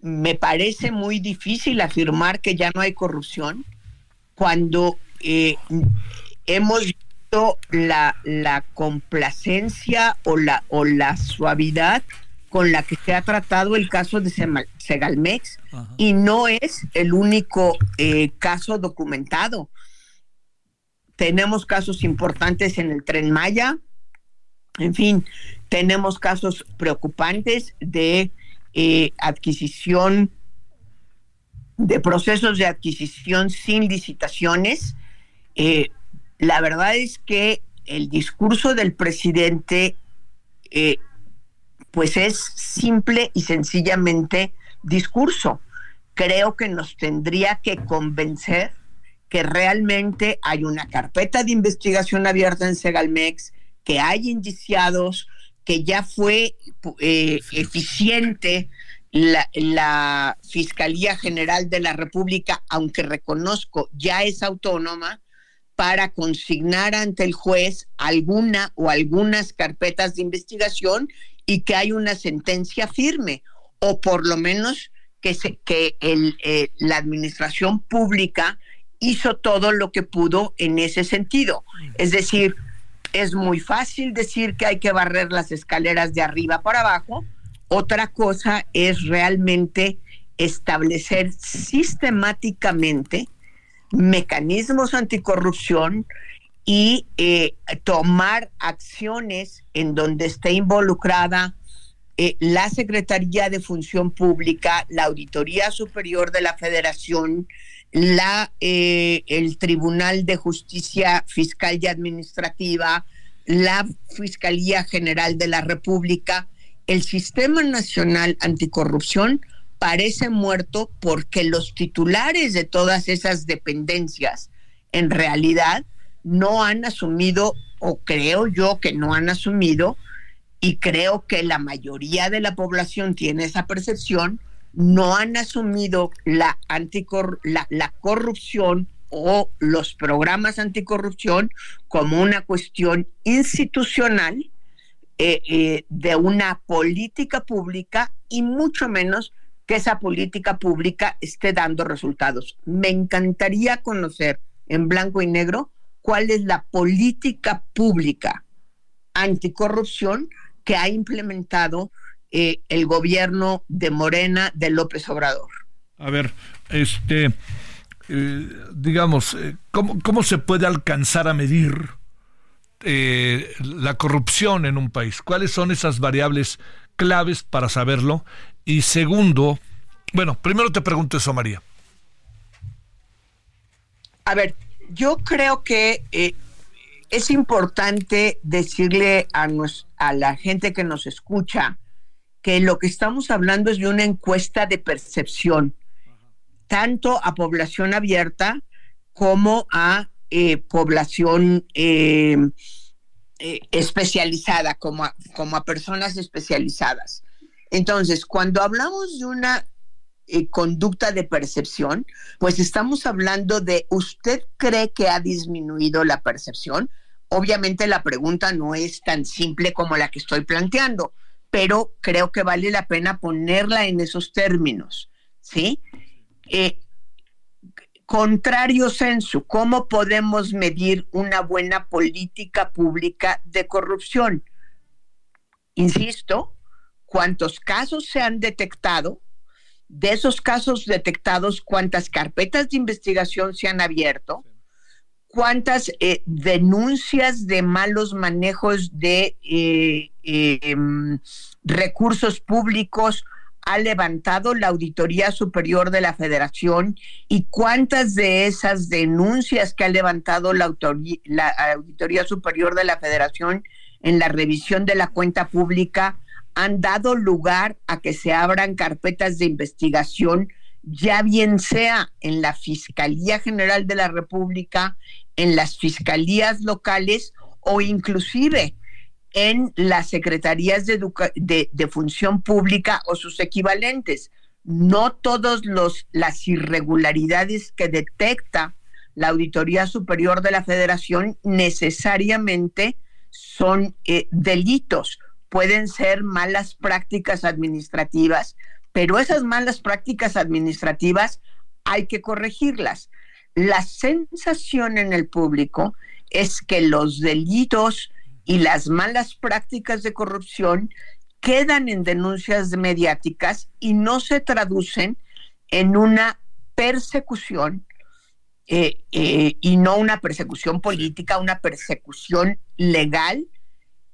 me parece muy difícil afirmar que ya no hay corrupción cuando eh, hemos la, la complacencia o la, o la suavidad con la que se ha tratado el caso de Segalmex y no es el único eh, caso documentado. Tenemos casos importantes en el tren Maya, en fin, tenemos casos preocupantes de eh, adquisición, de procesos de adquisición sin licitaciones. Eh, la verdad es que el discurso del presidente pues es simple y sencillamente discurso. Creo que nos tendría que convencer que realmente hay una carpeta de investigación abierta en Segalmex, que hay indiciados, que ya fue eh, eficiente la, la, Fiscalía General de la República, aunque reconozco ya es autónoma, para consignar ante el juez alguna o algunas carpetas de investigación y que hay una sentencia firme, o por lo menos que, se, que el, eh, la administración pública hizo todo lo que pudo en ese sentido. Es decir, es muy fácil decir que hay que barrer las escaleras de arriba para abajo. Otra cosa es realmente establecer sistemáticamente mecanismos anticorrupción y eh, tomar acciones en donde esté involucrada eh, la Secretaría de Función Pública, la Auditoría Superior de la Federación, la, eh, el Tribunal de Justicia Fiscal y Administrativa, la Fiscalía General de la República, el Sistema Nacional Anticorrupción parece muerto porque los titulares de todas esas dependencias en realidad no han asumido, o creo yo que no han asumido, y creo que la mayoría de la población tiene esa percepción, no han asumido la, anticor la, corrupción o los programas anticorrupción como una cuestión institucional eh, eh, de una política pública y mucho menos que esa política pública esté dando resultados. Me encantaría conocer en blanco y negro cuál es la política pública anticorrupción que ha implementado eh, el gobierno de Morena de López Obrador. A ver, este, eh, digamos, eh, ¿cómo, se puede alcanzar a medir la corrupción en un país? ¿Cuáles son esas variables claves para saberlo? Y segundo, bueno, primero te pregunto eso, María. A ver, yo creo que eh, es importante decirle a, a la gente que nos escucha que lo que estamos hablando es de una encuesta de percepción, tanto a población abierta como a eh, población eh, especializada, como como a personas especializadas. Entonces, cuando hablamos de una eh, conducta de percepción, pues estamos hablando de, ¿usted cree que ha disminuido la percepción? Obviamente la pregunta no es tan simple como la que estoy planteando, pero creo que vale la pena ponerla en esos términos, ¿sí? Eh, contrario censo, ¿cómo podemos medir una buena política pública de corrupción? Insisto, cuántos casos se han detectado, de esos casos detectados, cuántas carpetas de investigación se han abierto, cuántas eh, denuncias de malos manejos de eh, em, recursos públicos ha levantado la Auditoría Superior de la Federación y cuántas de esas denuncias que ha levantado la, la Auditoría Superior de la Federación en la revisión de la cuenta pública han dado lugar a que se abran carpetas de investigación, ya bien sea en la Fiscalía General de la República, en las fiscalías locales o inclusive en las secretarías de, de, función pública o sus equivalentes. No todas las irregularidades que detecta la Auditoría Superior de la Federación necesariamente son eh, delitos, pueden ser malas prácticas administrativas, pero esas malas prácticas administrativas hay que corregirlas. La sensación en el público es que los delitos y las malas prácticas de corrupción quedan en denuncias mediáticas y no se traducen en una persecución eh, eh, y no una persecución política, una persecución legal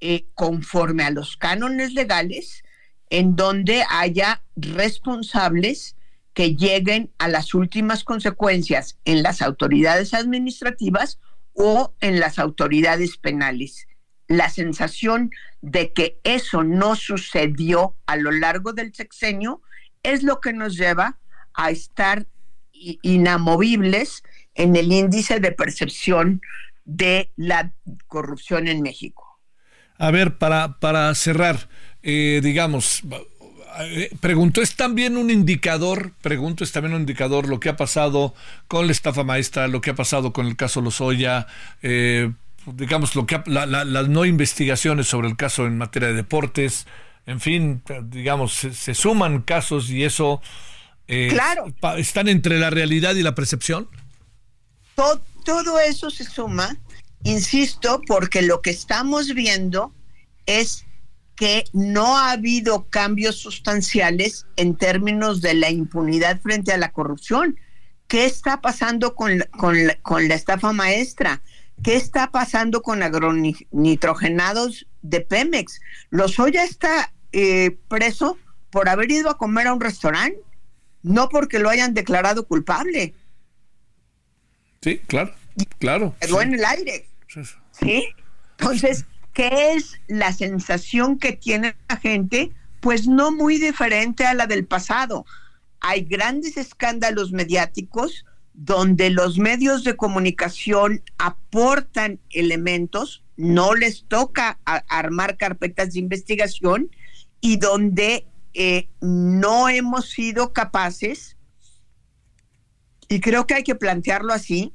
eh, conforme a los cánones legales, en donde haya responsables que lleguen a las últimas consecuencias en las autoridades administrativas o en las autoridades penales. La sensación de que eso no sucedió a lo largo del sexenio es lo que nos lleva a estar inamovibles en el índice de percepción de la corrupción en México. A ver, para, para cerrar, eh, digamos, eh, pregunto, ¿es también un indicador, pregunto, es también un indicador lo que ha pasado con la estafa maestra, lo que ha pasado con el caso Lozoya, eh, digamos, lo que las no investigaciones sobre el caso en materia de deportes, en fin, digamos, se, suman casos y eso... claro. ¿Están entre la realidad y la percepción? todo eso se suma, insisto, porque lo que estamos viendo es que no ha habido cambios sustanciales en términos de la impunidad frente a la corrupción. ¿Qué está pasando con, con, la, estafa maestra? ¿Qué está pasando con agronitrogenados de Pemex? Lozoya está eh, preso por haber ido a comer a un restaurante, no porque lo hayan declarado culpable. Sí, claro, claro. Quedó en el aire. Sí. Entonces, ¿qué es la sensación que tiene la gente? Pues no muy diferente a la del pasado. Hay grandes escándalos mediáticos donde los medios de comunicación aportan elementos, no les toca armar carpetas de investigación y donde eh, no hemos sido capaces y creo que hay que plantearlo así,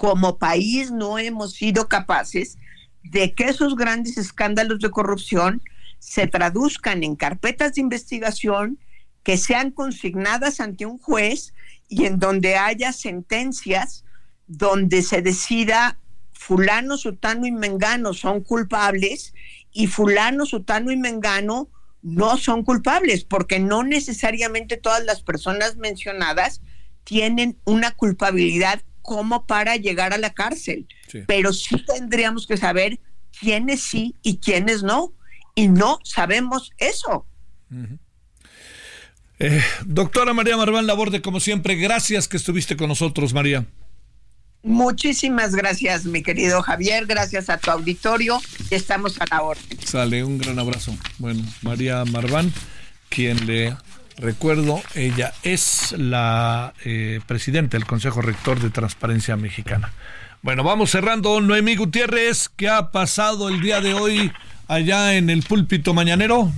como país no hemos sido capaces de que esos grandes escándalos de corrupción se traduzcan en carpetas de investigación que sean consignadas ante un juez y en donde haya sentencias donde se decida fulano, sutano y mengano son culpables y fulano, sutano y mengano no son culpables, porque no necesariamente todas las personas mencionadas tienen una culpabilidad como para llegar a la cárcel, pero sí tendríamos que saber quiénes sí y quiénes no, y no sabemos eso. Eh, doctora María Marván Laborde, como siempre, gracias que estuviste con nosotros, María. Muchísimas gracias, mi querido Javier, gracias a tu auditorio, estamos a la orden. Sale, un gran abrazo. Bueno, María Marván, quien le Recuerdo, ella es la eh, presidenta del Consejo Rector de Transparencia Mexicana. Bueno, vamos cerrando. Noemí Gutiérrez, ¿qué ha pasado el día de hoy allá en el púlpito mañanero?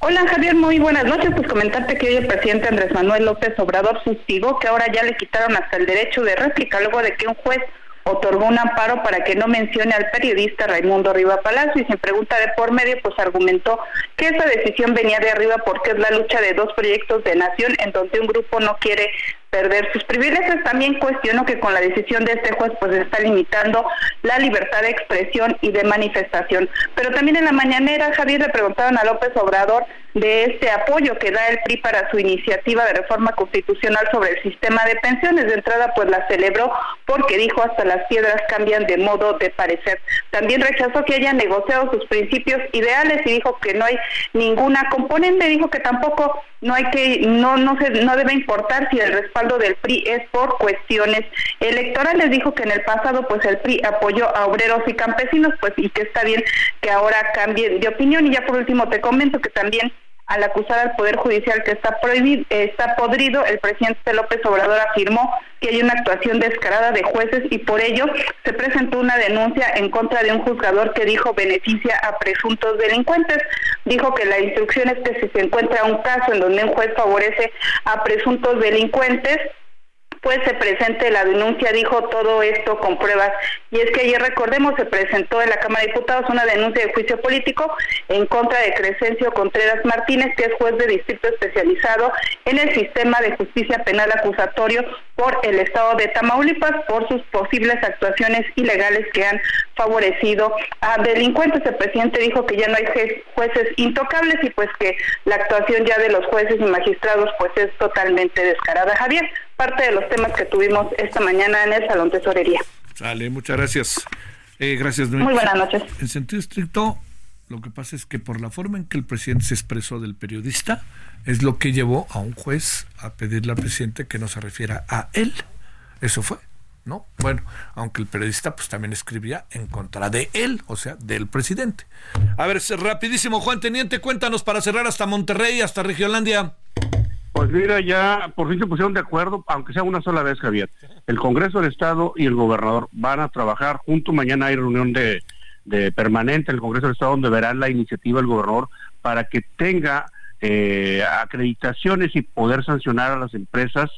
Hola Javier, muy buenas noches. Pues comentarte que hoy el presidente Andrés Manuel López Obrador sustigó que ahora ya le quitaron hasta el derecho de réplica luego de que un juez otorgó un amparo para que no mencione al periodista Raimundo Riva Palacio y sin pregunta de por medio pues argumentó que esa decisión venía de arriba porque es la lucha de dos proyectos de nación en donde un grupo no quiere perder sus privilegios. También cuestionó que con la decisión de este juez pues está limitando la libertad de expresión y de manifestación. Pero también en la mañanera, Javier, le preguntaron a López Obrador de este apoyo que da el PRI para su iniciativa de reforma constitucional sobre el sistema de pensiones. De entrada, pues la celebró porque dijo hasta las piedras cambian de modo de parecer. También rechazó que haya negociado sus principios ideales y dijo que no hay ninguna componente. Dijo que tampoco no hay que no no se no debe importar si el respaldo del PRI es por cuestiones electorales. Dijo que en el pasado pues el PRI apoyó a obreros y campesinos, pues y que está bien que ahora cambien de opinión. Y ya por último te comento que también al acusar al Poder Judicial que está, podrido, el presidente López Obrador afirmó que hay una actuación descarada de jueces y por ello se presentó una denuncia en contra de un juzgador que dijo beneficia a presuntos delincuentes. Dijo que la instrucción es que si se encuentra un caso en donde un juez favorece a presuntos delincuentes, pues se presente la denuncia, dijo todo esto con pruebas. Y es que ayer, recordemos, se presentó en la Cámara de Diputados una denuncia de juicio político en contra de Crescencio Contreras Martínez, que es juez de distrito especializado en el sistema de justicia penal acusatorio por el Estado de Tamaulipas por sus posibles actuaciones ilegales que han favorecido a delincuentes. El presidente dijo que ya no hay jueces intocables y pues que la actuación ya de los jueces y magistrados pues es totalmente descarada. Javier, parte de los temas que tuvimos esta mañana en el Salón Tesorería. Sale, muchas gracias. Eh, gracias. Muy buenas noches. En sentido estricto, lo que pasa es que por la forma en que el presidente se expresó del periodista, es lo que llevó a un juez a pedirle al presidente que no se refiera a él. Eso fue, ¿no? Bueno, aunque el periodista pues también escribía en contra de él, o sea, del presidente. A ver, rapidísimo, Juan Teniente, cuéntanos para cerrar hasta Monterrey, hasta Regiolandia. Pues mira, ya por fin se pusieron de acuerdo, aunque sea una sola vez, Javier. El Congreso del Estado y el gobernador van a trabajar junto. Mañana hay reunión de, de permanente en el Congreso del Estado donde verán la iniciativa del gobernador para que tenga eh, acreditaciones y poder sancionar a las empresas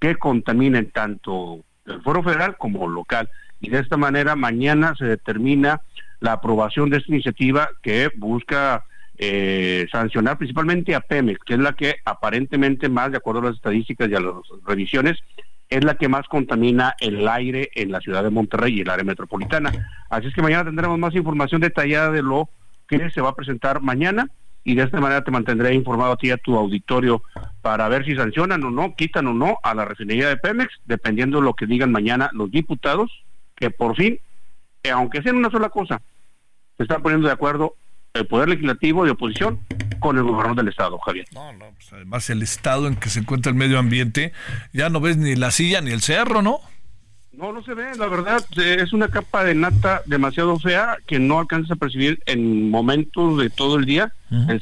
que contaminen tanto el foro federal como local. Y de esta manera mañana se determina la aprobación de esta iniciativa que busca eh, sancionar principalmente a Pemex, que es la que aparentemente más, de acuerdo a las estadísticas y a las revisiones, es la que más contamina el aire en la ciudad de Monterrey y el área metropolitana. Así es que mañana tendremos más información detallada de lo que se va a presentar mañana y de esta manera te mantendré informado a ti y a tu auditorio para ver si sancionan o no, quitan o no a la refinería de Pemex, dependiendo de lo que digan mañana los diputados, que por fin, eh, aunque sea una sola cosa, se están poniendo de acuerdo el Poder Legislativo de oposición con el gobernador del Estado, Javier. No, no, pues además el estado en que se encuentra el medio ambiente, ya no ves ni la silla ni el cerro, ¿no? No, no se ve, la verdad, eh, es una capa de nata demasiado fea que no alcanza a percibir en momentos de todo el día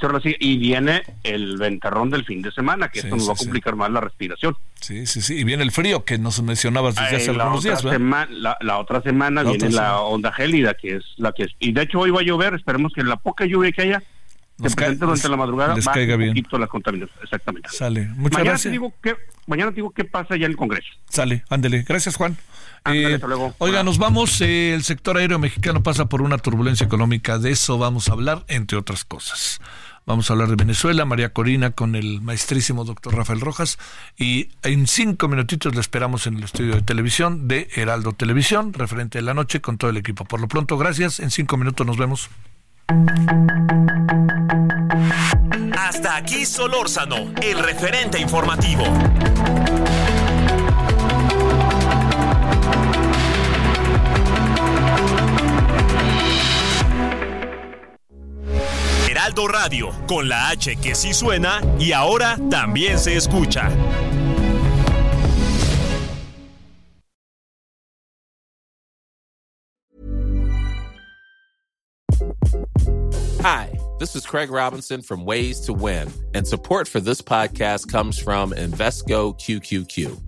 cerro así, y viene el ventarrón del fin de semana, que esto nos va a complicar más la respiración. Sí, sí, sí, y viene el frío que nos mencionabas desde hace la algunos días, semana, la, otra semana viene la onda gélida, que es la que es, y de hecho hoy va a llover, esperemos que la poca lluvia que haya se presente durante la madrugada les caiga un bien. la contaminación, exactamente. Sale, muchas mañana gracias. Te digo que, mañana te digo qué pasa ya en el Congreso. Sale, ándele. Gracias, Juan. Ándale, Eh, hasta luego. Oiga, nos vamos. eh, el sector aéreo mexicano pasa por una turbulencia económica. De eso vamos a hablar, entre otras cosas. Vamos a hablar de Venezuela, María Corina con el maestrísimo doctor Rafael Rojas. Y en cinco minutitos le esperamos en el estudio de televisión de Heraldo Televisión, referente de la noche, con todo el equipo. Por lo pronto, gracias. En cinco minutos nos vemos. Hasta aquí Solórzano, el referente informativo. Radio, con la H que sí suena y ahora también se escucha. Hi, this is Craig Robinson from Ways to Win, and support for this podcast comes from Invesco QQQ.